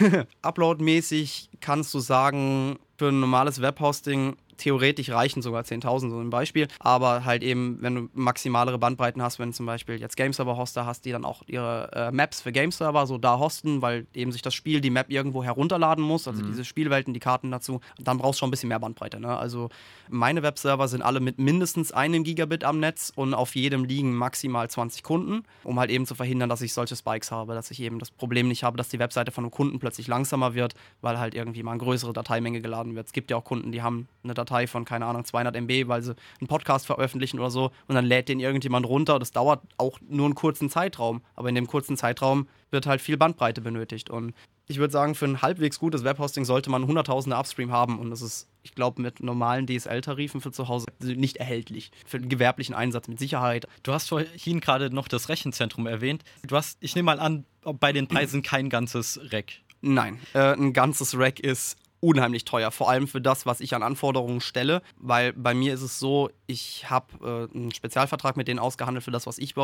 Äh, (laughs) Upload-mäßig kannst du sagen, für ein normales Webhosting theoretisch reichen sogar 10.000, so ein Beispiel. Aber halt eben, wenn du maximalere Bandbreiten hast, wenn zum Beispiel jetzt Game-Server-Hoster hast, die dann auch ihre äh, Maps für Game-Server so da hosten, weil eben sich das Spiel die Map irgendwo herunterladen muss, also mhm. diese Spielwelten, die Karten dazu, dann brauchst du schon ein bisschen mehr Bandbreite. Ne? Also meine Webserver sind alle mit mindestens einem Gigabit am Netz und auf jedem liegen maximal 20 Kunden, um halt eben zu verhindern, dass ich solche Spikes habe, dass ich eben das Problem nicht habe, dass die Webseite von einem Kunden plötzlich langsamer wird, weil halt irgendwie mal eine größere Dateimenge geladen wird. Es gibt ja auch Kunden, die haben eine Datei Datei von, keine Ahnung, 200 MB, weil sie einen Podcast veröffentlichen oder so und dann lädt den irgendjemand runter. Das dauert auch nur einen kurzen Zeitraum, aber in dem kurzen Zeitraum wird halt viel Bandbreite benötigt und ich würde sagen, für ein halbwegs gutes Webhosting sollte man hunderttausende Upstream haben und das ist, ich glaube, mit normalen DSL-Tarifen für zu Hause nicht erhältlich. Für den gewerblichen Einsatz mit Sicherheit. Du hast vorhin gerade noch das Rechenzentrum erwähnt. Du hast, ich nehme mal an, bei den Preisen kein ganzes Rack. Nein, äh, ein ganzes Rack ist unheimlich teuer, vor allem für das, was ich an Anforderungen stelle, weil bei mir ist es so, ich habe äh, einen Spezialvertrag mit denen ausgehandelt für das, was ich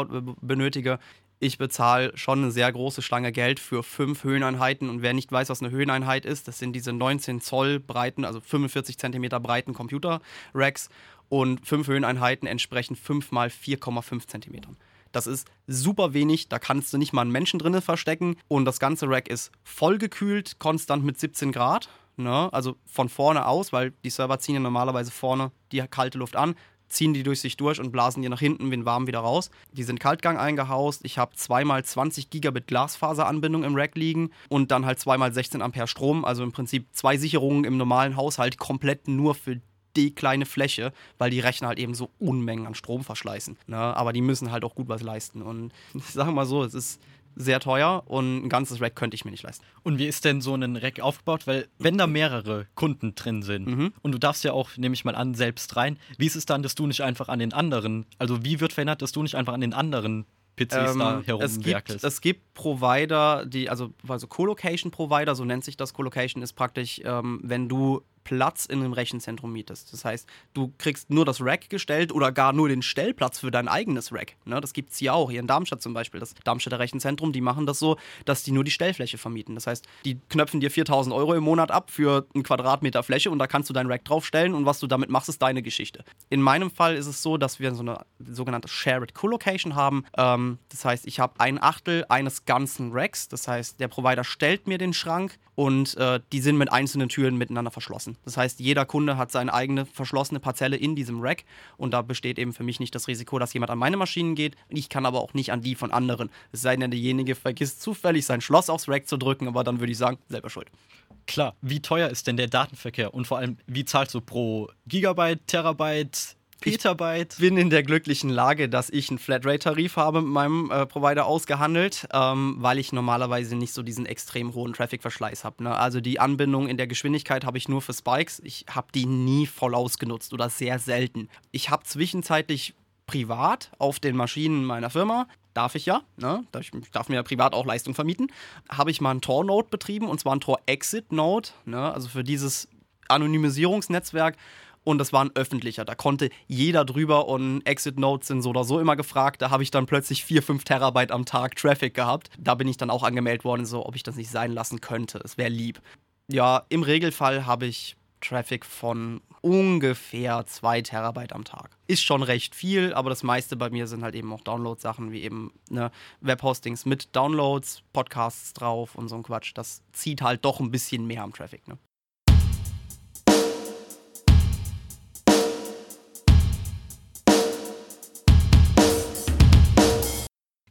benötige. Ich bezahle schon eine sehr große Schlange Geld für fünf Höheneinheiten und wer nicht weiß, was eine Höheneinheit ist, das sind diese 19 Zoll breiten, also 45 Zentimeter breiten Computer-Racks und fünf Höheneinheiten entsprechen 5 mal 4,5 Zentimetern. Das ist super wenig, da kannst du nicht mal einen Menschen drinnen verstecken. Und das ganze Rack ist vollgekühlt, konstant mit 17 Grad. Ne? Also von vorne aus, weil die Server ziehen ja normalerweise vorne die kalte Luft an, ziehen die durch sich durch und blasen die nach hinten, wenn warm wieder raus. Die sind Kaltgang eingehaust. Ich habe zweimal 20 Gigabit Glasfaseranbindung im Rack liegen und dann halt zweimal 16 Ampere Strom. Also im Prinzip zwei Sicherungen im normalen Haushalt komplett nur für die kleine Fläche, weil die Rechner halt eben so Unmengen an Strom verschleißen. Ne? Aber die müssen halt auch gut was leisten. Und (laughs) ich sage mal so, es ist sehr teuer und ein ganzes Rack könnte ich mir nicht leisten. Und wie ist denn so ein Rack aufgebaut? Weil wenn da mehrere Kunden drin sind mhm. und du darfst ja auch, nehme ich mal an, selbst rein, wie ist es dann, dass du nicht einfach an den anderen, also wie wird verhindert, dass du nicht einfach an den anderen PCs ähm, da herumwerkelst? Es, es gibt Provider, die, also, also Co-Location-Provider, so nennt sich das. Co-Location ist praktisch, ähm, wenn du Platz in einem Rechenzentrum mietest. Das heißt, du kriegst nur das Rack gestellt oder gar nur den Stellplatz für dein eigenes Rack. Ne, das gibt es hier auch, hier in Darmstadt zum Beispiel. Das Darmstädter Rechenzentrum, die machen das so, dass die nur die Stellfläche vermieten. Das heißt, die knöpfen dir 4000 Euro im Monat ab für einen Quadratmeter Fläche und da kannst du dein Rack draufstellen und was du damit machst, ist deine Geschichte. In meinem Fall ist es so, dass wir so eine sogenannte Shared Co-Location haben. Ähm, das heißt, ich habe ein Achtel eines ganzen Racks. Das heißt, der Provider stellt mir den Schrank und äh, die sind mit einzelnen Türen miteinander verschlossen. Das heißt, jeder Kunde hat seine eigene verschlossene Parzelle in diesem Rack und da besteht eben für mich nicht das Risiko, dass jemand an meine Maschinen geht. Ich kann aber auch nicht an die von anderen. Es sei denn, derjenige vergisst zufällig sein Schloss aufs Rack zu drücken, aber dann würde ich sagen, selber schuld. Klar, wie teuer ist denn der Datenverkehr und vor allem, wie zahlst du pro Gigabyte, Terabyte, Petabyte. Ich bin in der glücklichen Lage, dass ich einen Flatrate-Tarif habe mit meinem äh, Provider ausgehandelt, ähm, weil ich normalerweise nicht so diesen extrem hohen Traffic-Verschleiß habe. Ne? Also die Anbindung in der Geschwindigkeit habe ich nur für Spikes. Ich habe die nie voll ausgenutzt oder sehr selten. Ich habe zwischenzeitlich privat auf den Maschinen meiner Firma darf ich ja, ne? ich darf mir ja privat auch Leistung vermieten, habe ich mal ein Tor-Node betrieben und zwar ein Tor-Exit-Node, ne? also für dieses Anonymisierungsnetzwerk und das war ein öffentlicher. Da konnte jeder drüber und Exit Notes sind so oder so immer gefragt. Da habe ich dann plötzlich 4, 5 Terabyte am Tag Traffic gehabt. Da bin ich dann auch angemeldet worden, so ob ich das nicht sein lassen könnte. Es wäre lieb. Ja, im Regelfall habe ich Traffic von ungefähr 2 Terabyte am Tag. Ist schon recht viel, aber das meiste bei mir sind halt eben auch Download-Sachen wie eben ne, Webhostings mit Downloads, Podcasts drauf und so ein Quatsch. Das zieht halt doch ein bisschen mehr am Traffic. Ne?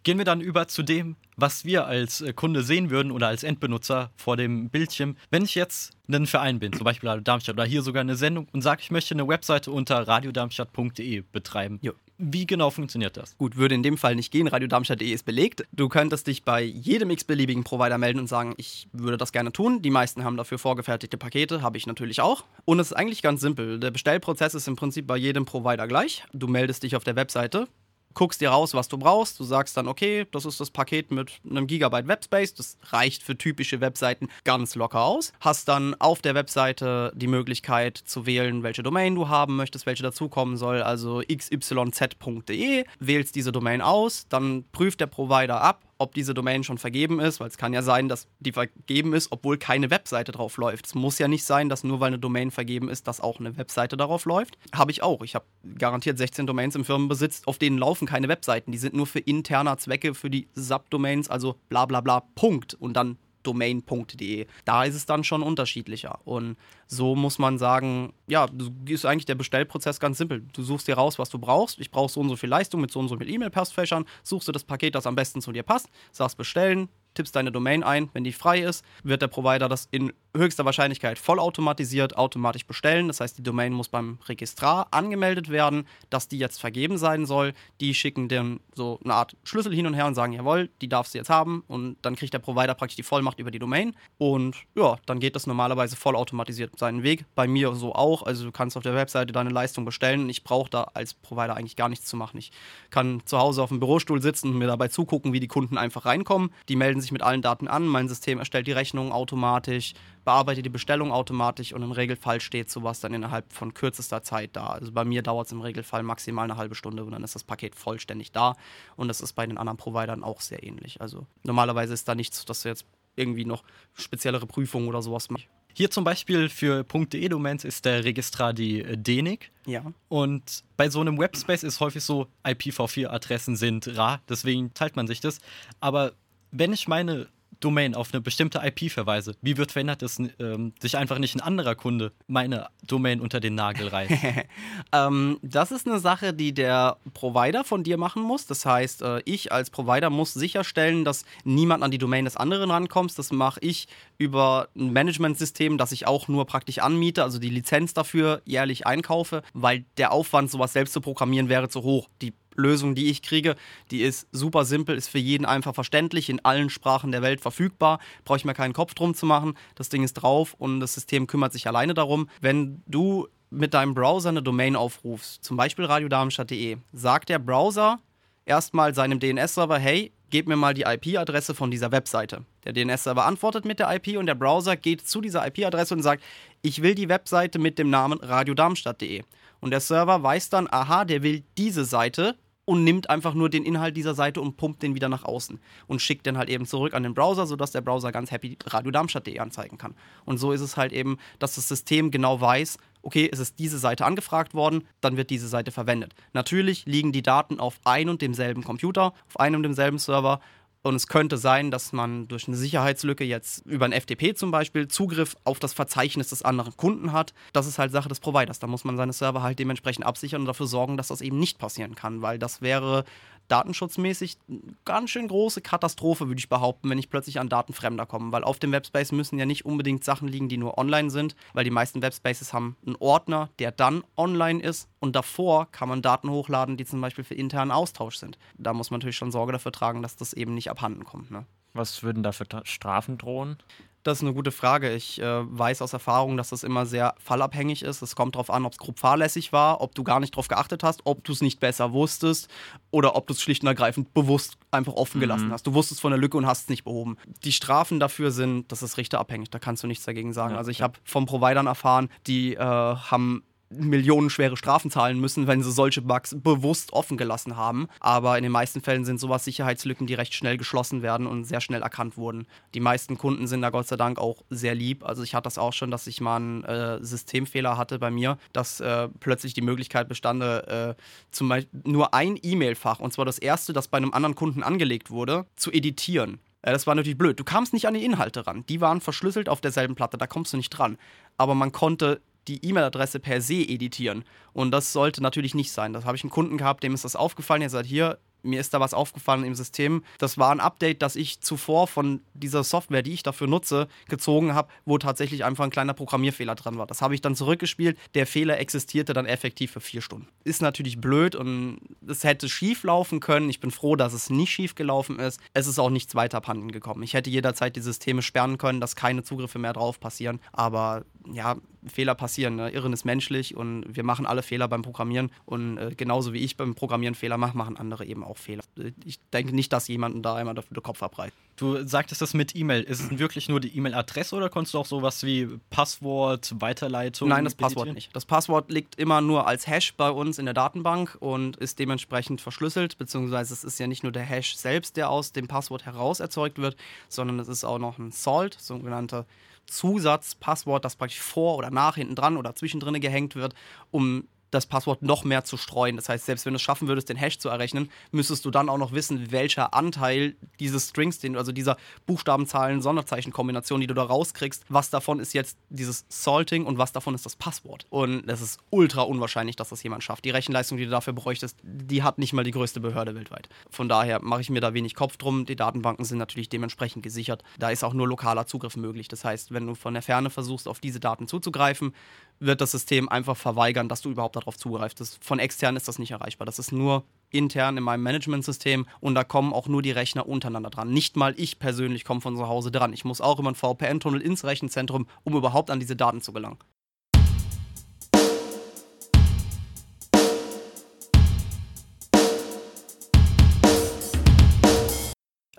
Gehen wir dann über zu dem, was wir als äh, Kunde sehen würden oder als Endbenutzer vor dem Bildschirm. Wenn ich jetzt ein Verein bin, zum Beispiel Radio Darmstadt oder hier sogar eine Sendung und sage, ich möchte eine Webseite unter radiodarmstadt.de betreiben. Jo. Wie genau funktioniert das? Gut, würde in dem Fall nicht gehen. Radiodarmstadt.de ist belegt. Du könntest dich bei jedem x-beliebigen Provider melden und sagen, ich würde das gerne tun. Die meisten haben dafür vorgefertigte Pakete, habe ich natürlich auch. Und es ist eigentlich ganz simpel. Der Bestellprozess ist im Prinzip bei jedem Provider gleich. Du meldest dich auf der Webseite, guckst dir raus, was du brauchst. Du sagst dann, okay, das ist das Paket mit einem Gigabyte Webspace. Das reicht für typische Webseiten ganz locker aus. Hast dann auf der Webseite die Möglichkeit zu wählen, welche Domain du haben möchtest, welche dazukommen soll, also xyz.de. Wählst diese Domain aus, dann prüft der Provider ab, ob diese Domain schon vergeben ist, weil es kann ja sein, dass die vergeben ist, obwohl keine Webseite drauf läuft. Es muss ja nicht sein, dass nur weil eine Domain vergeben ist, dass auch eine Webseite darauf läuft. Habe ich auch. Ich habe garantiert 16 Domains im Firmenbesitz, auf denen laufen keine Webseiten. Die sind nur für interner Zwecke, für die Subdomains, also bla bla bla, Punkt. Und dann domain.de. Da ist es dann schon unterschiedlicher. Und so muss man sagen, ja, ist eigentlich der Bestellprozess ganz simpel. Du suchst dir raus, was du brauchst. Ich brauche so und so viel Leistung mit so und so viel E-Mail-Postfächern. Suchst du das Paket, das am besten zu dir passt, sagst bestellen, tippst deine Domain ein, wenn die frei ist, wird der Provider das in höchster Wahrscheinlichkeit vollautomatisiert automatisch bestellen. Das heißt, die Domain muss beim Registrar angemeldet werden, dass die jetzt vergeben sein soll. Die schicken dann so eine Art Schlüssel hin und her und sagen, jawohl, die darfst du jetzt haben. Und dann kriegt der Provider praktisch die Vollmacht über die Domain. Und ja, dann geht das normalerweise vollautomatisiert seinen Weg. Bei mir so auch. Also du kannst auf der Webseite deine Leistung bestellen. Ich brauche da als Provider eigentlich gar nichts zu machen. Ich kann zu Hause auf dem Bürostuhl sitzen und mir dabei zugucken, wie die Kunden einfach reinkommen. Die melden sich mit allen Daten an. Mein System erstellt die Rechnung automatisch bearbeitet die Bestellung automatisch und im Regelfall steht sowas dann innerhalb von kürzester Zeit da. Also bei mir dauert es im Regelfall maximal eine halbe Stunde und dann ist das Paket vollständig da. Und das ist bei den anderen Providern auch sehr ähnlich. Also normalerweise ist da nichts, dass du jetzt irgendwie noch speziellere Prüfungen oder sowas machst. Hier zum Beispiel für .de-Domains ist der Registrar die äh, DENIC. Ja. Und bei so einem Webspace ist häufig so, IPv4-Adressen sind rar, deswegen teilt man sich das. Aber wenn ich meine Domain auf eine bestimmte IP verweise, wie wird verhindert, dass ähm, sich einfach nicht ein anderer Kunde meine Domain unter den Nagel reißt? (laughs) ähm, das ist eine Sache, die der Provider von dir machen muss. Das heißt, äh, ich als Provider muss sicherstellen, dass niemand an die Domain des anderen rankommt. Das mache ich über ein Managementsystem, das ich auch nur praktisch anmiete, also die Lizenz dafür jährlich einkaufe, weil der Aufwand, sowas selbst zu programmieren, wäre zu hoch. Die Lösung, die ich kriege, die ist super simpel, ist für jeden einfach verständlich, in allen Sprachen der Welt verfügbar. Brauche ich mir keinen Kopf drum zu machen. Das Ding ist drauf und das System kümmert sich alleine darum. Wenn du mit deinem Browser eine Domain aufrufst, zum Beispiel radiodarmstadt.de, sagt der Browser erstmal seinem DNS-Server, hey, gib mir mal die IP-Adresse von dieser Webseite. Der DNS-Server antwortet mit der IP und der Browser geht zu dieser IP-Adresse und sagt, ich will die Webseite mit dem Namen radiodarmstadt.de. Und der Server weiß dann, aha, der will diese Seite und nimmt einfach nur den Inhalt dieser Seite und pumpt den wieder nach außen und schickt den halt eben zurück an den Browser, sodass der Browser ganz happy radiodarmstadt.de anzeigen kann. Und so ist es halt eben, dass das System genau weiß, okay, es ist diese Seite angefragt worden, dann wird diese Seite verwendet. Natürlich liegen die Daten auf ein und demselben Computer, auf einem und demselben Server und es könnte sein, dass man durch eine Sicherheitslücke jetzt über ein FTP zum Beispiel Zugriff auf das Verzeichnis des anderen Kunden hat. Das ist halt Sache des Providers. Da muss man seine Server halt dementsprechend absichern und dafür sorgen, dass das eben nicht passieren kann, weil das wäre datenschutzmäßig ganz schön große Katastrophe, würde ich behaupten, wenn ich plötzlich an Daten Fremder komme. Weil auf dem Webspace müssen ja nicht unbedingt Sachen liegen, die nur online sind, weil die meisten Webspaces haben einen Ordner, der dann online ist und davor kann man Daten hochladen, die zum Beispiel für internen Austausch sind. Da muss man natürlich schon Sorge dafür tragen, dass das eben nicht abhanden kommt. Ne? Was würden da für Strafen drohen? Das ist eine gute Frage. Ich äh, weiß aus Erfahrung, dass das immer sehr fallabhängig ist. Es kommt darauf an, ob es grob fahrlässig war, ob du gar nicht darauf geachtet hast, ob du es nicht besser wusstest oder ob du es schlicht und ergreifend bewusst einfach offen gelassen mhm. hast. Du wusstest von der Lücke und hast es nicht behoben. Die Strafen dafür sind, das ist richterabhängig, da kannst du nichts dagegen sagen. Ja, also ich ja. habe von Providern erfahren, die äh, haben millionenschwere Strafen zahlen müssen, wenn sie solche Bugs bewusst offen gelassen haben. Aber in den meisten Fällen sind sowas Sicherheitslücken, die recht schnell geschlossen werden und sehr schnell erkannt wurden. Die meisten Kunden sind da Gott sei Dank auch sehr lieb. Also ich hatte das auch schon, dass ich mal einen äh, Systemfehler hatte bei mir, dass äh, plötzlich die Möglichkeit bestand, äh, zum Beispiel nur ein E-Mail-Fach, und zwar das erste, das bei einem anderen Kunden angelegt wurde, zu editieren. Äh, das war natürlich blöd. Du kamst nicht an die Inhalte ran. Die waren verschlüsselt auf derselben Platte, da kommst du nicht dran. Aber man konnte die E-Mail-Adresse per se editieren. Und das sollte natürlich nicht sein. Das habe ich einen Kunden gehabt, dem ist das aufgefallen. Er sagt, hier, mir ist da was aufgefallen im System. Das war ein Update, das ich zuvor von dieser Software, die ich dafür nutze, gezogen habe, wo tatsächlich einfach ein kleiner Programmierfehler dran war. Das habe ich dann zurückgespielt. Der Fehler existierte dann effektiv für vier Stunden. Ist natürlich blöd und es hätte schief laufen können. Ich bin froh, dass es nicht schief gelaufen ist. Es ist auch nichts weiter abhanden gekommen. Ich hätte jederzeit die Systeme sperren können, dass keine Zugriffe mehr drauf passieren. Aber ja, Fehler passieren. Ne? Irren ist menschlich und wir machen alle Fehler beim Programmieren. Und äh, genauso wie ich beim Programmieren Fehler mache, machen andere eben auch Fehler. Ich denke nicht, dass jemanden da einmal dafür den Kopf abreißt. Du sagtest das mit E-Mail. Ist es wirklich nur die E-Mail-Adresse oder konntest du auch sowas wie Passwort, Weiterleitung? Nein, das Passwort editieren? nicht. Das Passwort liegt immer nur als Hash bei uns in der Datenbank und ist dementsprechend verschlüsselt, beziehungsweise es ist ja nicht nur der Hash selbst, der aus dem Passwort heraus erzeugt wird, sondern es ist auch noch ein Salt, sogenannter Zusatzpasswort, das praktisch vor oder nach, hinten dran oder zwischendrin gehängt wird, um das Passwort noch mehr zu streuen. Das heißt, selbst wenn du es schaffen würdest, den Hash zu errechnen, müsstest du dann auch noch wissen, welcher Anteil dieses Strings, den, also dieser Buchstabenzahlen, Sonderzeichen-Kombination, die du da rauskriegst, was davon ist jetzt dieses Salting und was davon ist das Passwort. Und es ist ultra unwahrscheinlich, dass das jemand schafft. Die Rechenleistung, die du dafür bräuchtest, die hat nicht mal die größte Behörde weltweit. Von daher mache ich mir da wenig Kopf drum. Die Datenbanken sind natürlich dementsprechend gesichert. Da ist auch nur lokaler Zugriff möglich. Das heißt, wenn du von der Ferne versuchst, auf diese Daten zuzugreifen, wird das System einfach verweigern, dass du überhaupt darauf zugreifst. Von extern ist das nicht erreichbar. Das ist nur intern in meinem Managementsystem und da kommen auch nur die Rechner untereinander dran. Nicht mal ich persönlich komme von zu Hause dran. Ich muss auch über einen VPN-Tunnel ins Rechenzentrum, um überhaupt an diese Daten zu gelangen.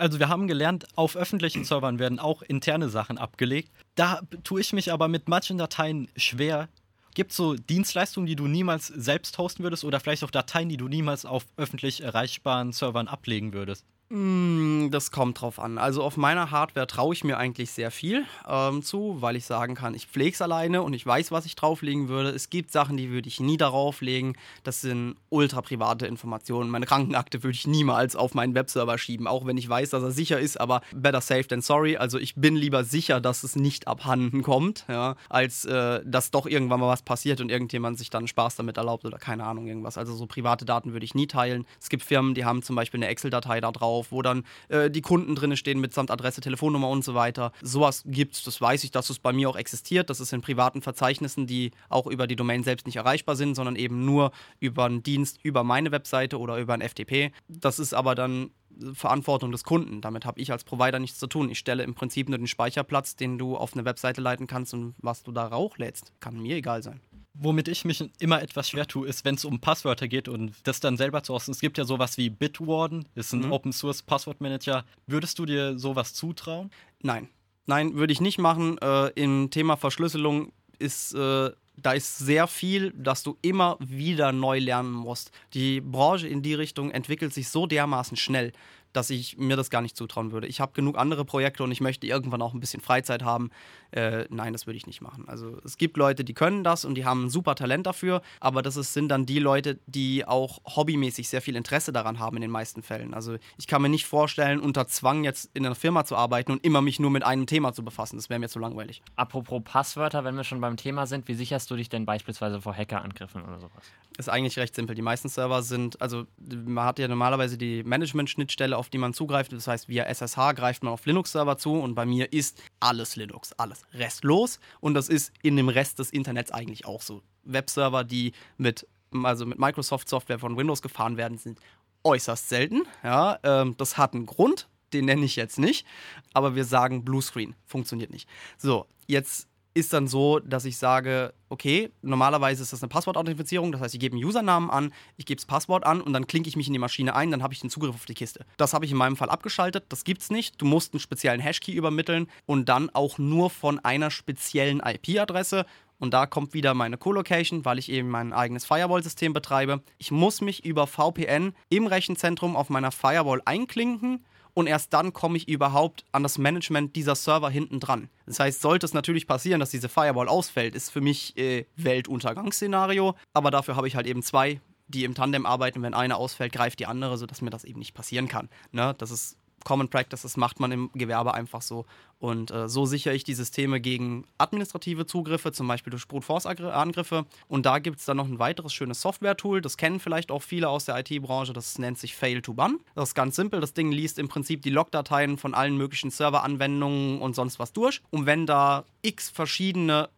Also wir haben gelernt, auf öffentlichen Servern werden auch interne Sachen abgelegt. Da tue ich mich aber mit manchen Dateien schwer. Gibt es so Dienstleistungen, die du niemals selbst hosten würdest oder vielleicht auch Dateien, die du niemals auf öffentlich erreichbaren Servern ablegen würdest? Mm, das kommt drauf an. Also auf meiner Hardware traue ich mir eigentlich sehr viel ähm, zu, weil ich sagen kann, ich pflege es alleine und ich weiß, was ich drauflegen würde. Es gibt Sachen, die würde ich nie darauf legen. Das sind ultra private Informationen. Meine Krankenakte würde ich niemals auf meinen Webserver schieben, auch wenn ich weiß, dass er sicher ist, aber better safe than sorry. Also ich bin lieber sicher, dass es nicht abhanden kommt, ja, als äh, dass doch irgendwann mal was passiert und irgendjemand sich dann Spaß damit erlaubt oder keine Ahnung irgendwas. Also so private Daten würde ich nie teilen. Es gibt Firmen, die haben zum Beispiel eine Excel-Datei da drauf drauf, wo dann äh, die Kunden drin stehen mitsamt Adresse, Telefonnummer und so weiter. Sowas gibt's, das weiß ich, dass es bei mir auch existiert. Das ist in privaten Verzeichnissen, die auch über die Domain selbst nicht erreichbar sind, sondern eben nur über einen Dienst über meine Webseite oder über ein FTP. Das ist aber dann Verantwortung des Kunden. Damit habe ich als Provider nichts zu tun. Ich stelle im Prinzip nur den Speicherplatz, den du auf eine Webseite leiten kannst und was du da rauchlädst, kann mir egal sein womit ich mich immer etwas schwer tue, ist, wenn es um Passwörter geht und das dann selber zu hosten. Es gibt ja sowas wie Bitwarden, ist ein mhm. Open Source Passwortmanager. Würdest du dir sowas zutrauen? Nein. Nein, würde ich nicht machen. Äh, Im Thema Verschlüsselung ist äh, da ist sehr viel, dass du immer wieder neu lernen musst. Die Branche in die Richtung entwickelt sich so dermaßen schnell dass ich mir das gar nicht zutrauen würde. Ich habe genug andere Projekte und ich möchte irgendwann auch ein bisschen Freizeit haben. Äh, nein, das würde ich nicht machen. Also es gibt Leute, die können das und die haben ein super Talent dafür, aber das ist, sind dann die Leute, die auch hobbymäßig sehr viel Interesse daran haben in den meisten Fällen. Also ich kann mir nicht vorstellen, unter Zwang jetzt in einer Firma zu arbeiten und immer mich nur mit einem Thema zu befassen. Das wäre mir zu langweilig. Apropos Passwörter, wenn wir schon beim Thema sind, wie sicherst du dich denn beispielsweise vor Hackerangriffen oder sowas? Ist eigentlich recht simpel. Die meisten Server sind, also man hat ja normalerweise die Management-Schnittstelle auf die man zugreift. Das heißt, via SSH greift man auf Linux-Server zu und bei mir ist alles Linux, alles restlos. Und das ist in dem Rest des Internets eigentlich auch so. Webserver, die mit, also mit Microsoft-Software von Windows gefahren werden, sind äußerst selten. Ja, ähm, das hat einen Grund, den nenne ich jetzt nicht, aber wir sagen Bluescreen, funktioniert nicht. So, jetzt ist dann so, dass ich sage, okay, normalerweise ist das eine Passwortauthentifizierung, das heißt, ich gebe einen Usernamen an, ich gebe das Passwort an und dann klinke ich mich in die Maschine ein, dann habe ich den Zugriff auf die Kiste. Das habe ich in meinem Fall abgeschaltet, das gibt es nicht. Du musst einen speziellen Hashkey übermitteln und dann auch nur von einer speziellen IP-Adresse Und da kommt wieder meine Co-Location, weil ich eben mein eigenes Firewall-System betreibe. Ich muss mich über VPN im Rechenzentrum auf meiner Firewall einklinken und erst dann komme ich überhaupt an das Management dieser Server hinten dran. Das heißt, sollte es natürlich passieren, dass diese Firewall ausfällt, ist für mich äh, Weltuntergangsszenario, aber dafür habe ich halt eben zwei, die im Tandem arbeiten. Wenn eine ausfällt, greift die andere, sodass mir das eben nicht passieren kann. Ne? Das ist Common Practice, das macht man im Gewerbe einfach so. Und äh, so sichere ich die Systeme gegen administrative Zugriffe, zum Beispiel durch Brute Force Angriffe. Und da gibt es dann noch ein weiteres schönes Software-Tool, das kennen vielleicht auch viele aus der IT-Branche, das nennt sich Fail to Ban. Das ist ganz simpel, das Ding liest im Prinzip die Logdateien von allen möglichen Serveranwendungen und sonst was durch. Und wenn da x verschiedene,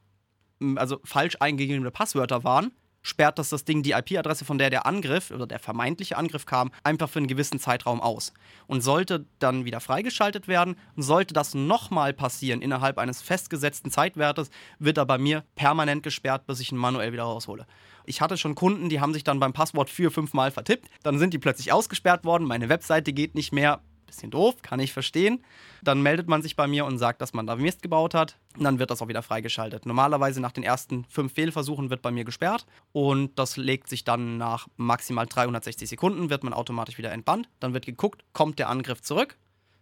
also falsch eingegebene Passwörter waren, sperrt das das Ding die IP-Adresse, von der der Angriff oder der vermeintliche Angriff kam, einfach für einen gewissen Zeitraum aus. Und sollte dann wieder freigeschaltet werden, sollte das nochmal passieren innerhalb eines festgesetzten Zeitwertes, wird er bei mir permanent gesperrt, bis ich ihn manuell wieder raushole. Ich hatte schon Kunden, die haben sich dann beim Passwort vier, fünf Mal vertippt. Dann sind die plötzlich ausgesperrt worden. Meine Webseite geht nicht mehr bisschen doof, kann ich verstehen. Dann meldet man sich bei mir und sagt, dass man da Mist gebaut hat. Und dann wird das auch wieder freigeschaltet. Normalerweise nach den ersten fünf Fehlversuchen wird bei mir gesperrt und das legt sich dann nach maximal 360 Sekunden, wird man automatisch wieder entbannt. Dann wird geguckt, kommt der Angriff zurück?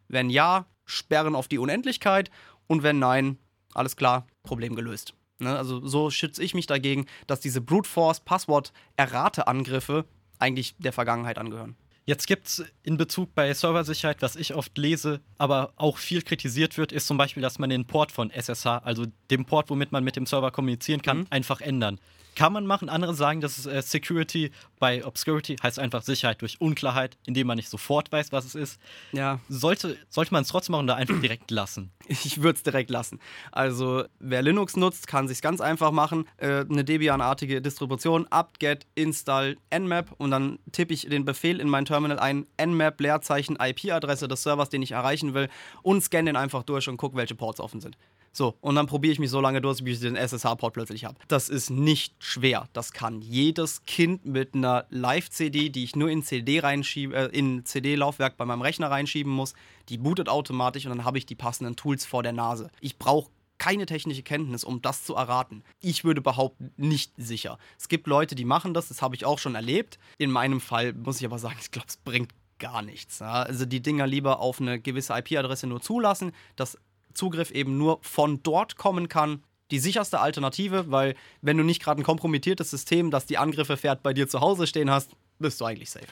Wenn ja, sperren auf die Unendlichkeit und wenn nein, alles klar, Problem gelöst. Ne? Also so schütze ich mich dagegen, dass diese Brute Force Passwort-Errate-Angriffe eigentlich der Vergangenheit angehören. Jetzt gibt es in Bezug bei Serversicherheit, was ich oft lese, aber auch viel kritisiert wird, ist zum Beispiel, dass man den Port von SSH, also dem Port, womit man mit dem Server kommunizieren kann, mhm. einfach ändern. Kann man machen. Andere sagen, dass äh, Security bei Obscurity heißt einfach Sicherheit durch Unklarheit, indem man nicht sofort weiß, was es ist. Ja. Sollte, sollte man es trotzdem machen oder einfach (clears throat) direkt lassen? Ich würde es direkt lassen. Also, wer Linux nutzt, kann sich ganz einfach machen. Äh, eine Debian-artige Distribution, apt-get install nmap und dann tippe ich den Befehl in mein Terminal ein, nmap Leerzeichen IP-Adresse des Servers, den ich erreichen will und scanne den einfach durch und gucke, welche Ports offen sind. So, und dann probiere ich mich so lange durch, bis ich den SSH-Port plötzlich habe. Das ist nicht schwer. Das kann jedes Kind mit einer Live-CD, die ich nur in CD reinschiebe, äh, in CD-Laufwerk bei meinem Rechner reinschieben muss. Die bootet automatisch und dann habe ich die passenden Tools vor der Nase. Ich brauche keine technische Kenntnis, um das zu erraten. Ich würde behaupten, nicht sicher. Es gibt Leute, die machen das, das habe ich auch schon erlebt. In meinem Fall muss ich aber sagen, ich glaube, es bringt gar nichts. Also die Dinger lieber auf eine gewisse IP-Adresse nur zulassen, dass Zugriff eben nur von dort kommen kann. Die sicherste Alternative, weil wenn du nicht gerade ein kompromittiertes System, das die Angriffe fährt, bei dir zu Hause stehen hast, bist du eigentlich safe.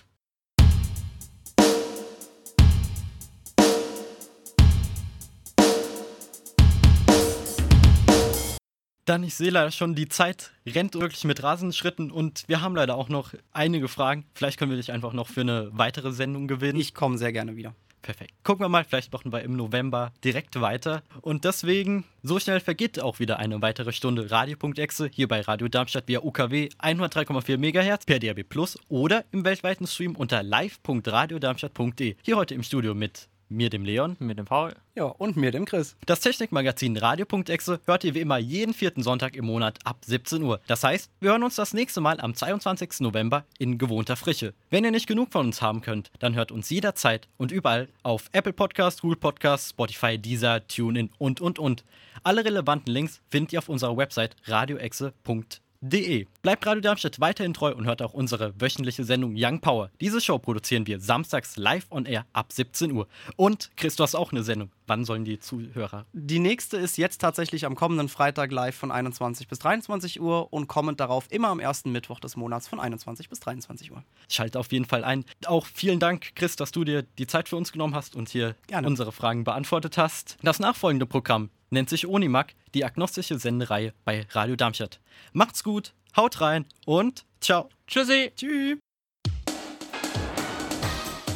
Dann, ich sehe leider schon, die Zeit rennt wirklich mit rasenden Schritten und wir haben leider auch noch einige Fragen. Vielleicht können wir dich einfach noch für eine weitere Sendung gewinnen. Ich komme sehr gerne wieder. Perfekt. Gucken wir mal, vielleicht machen wir im November direkt weiter. Und deswegen, so schnell vergeht auch wieder eine weitere Stunde Radio.exe hier bei Radio Darmstadt via UKW 103,4 MHz per DAB Plus oder im weltweiten Stream unter live.radiodarmstadt.de. Hier heute im Studio mit mir, dem Leon. Mit dem Paul. Ja, und mir, dem Chris. Das Technikmagazin Radio.exe hört ihr wie immer jeden vierten Sonntag im Monat ab 17 Uhr. Das heißt, wir hören uns das nächste Mal am 22. November in gewohnter Frische. Wenn ihr nicht genug von uns haben könnt, dann hört uns jederzeit und überall auf Apple Podcasts, Google Podcasts, Spotify, Deezer, TuneIn und, und, und. Alle relevanten Links findet ihr auf unserer Website radioexe.de de. Bleibt Radio Darmstadt weiterhin treu und hört auch unsere wöchentliche Sendung Young Power. Diese Show produzieren wir samstags live on air ab 17 Uhr. Und Chris, du hast auch eine Sendung. Wann sollen die Zuhörer? Die nächste ist jetzt tatsächlich am kommenden Freitag live von 21 bis 23 Uhr und kommend darauf immer am ersten Mittwoch des Monats von 21 bis 23 Uhr. Schalte auf jeden Fall ein. Auch vielen Dank, Chris, dass du dir die Zeit für uns genommen hast und hier Gerne. unsere Fragen beantwortet hast. Das nachfolgende Programm nennt sich Onimac, die agnostische Sendereihe bei Radio Darmstadt. Macht's gut, haut rein und ciao. Tschüssi. Tschüss.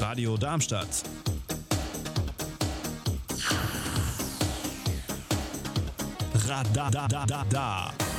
Radio Darmstadt. Radadadada.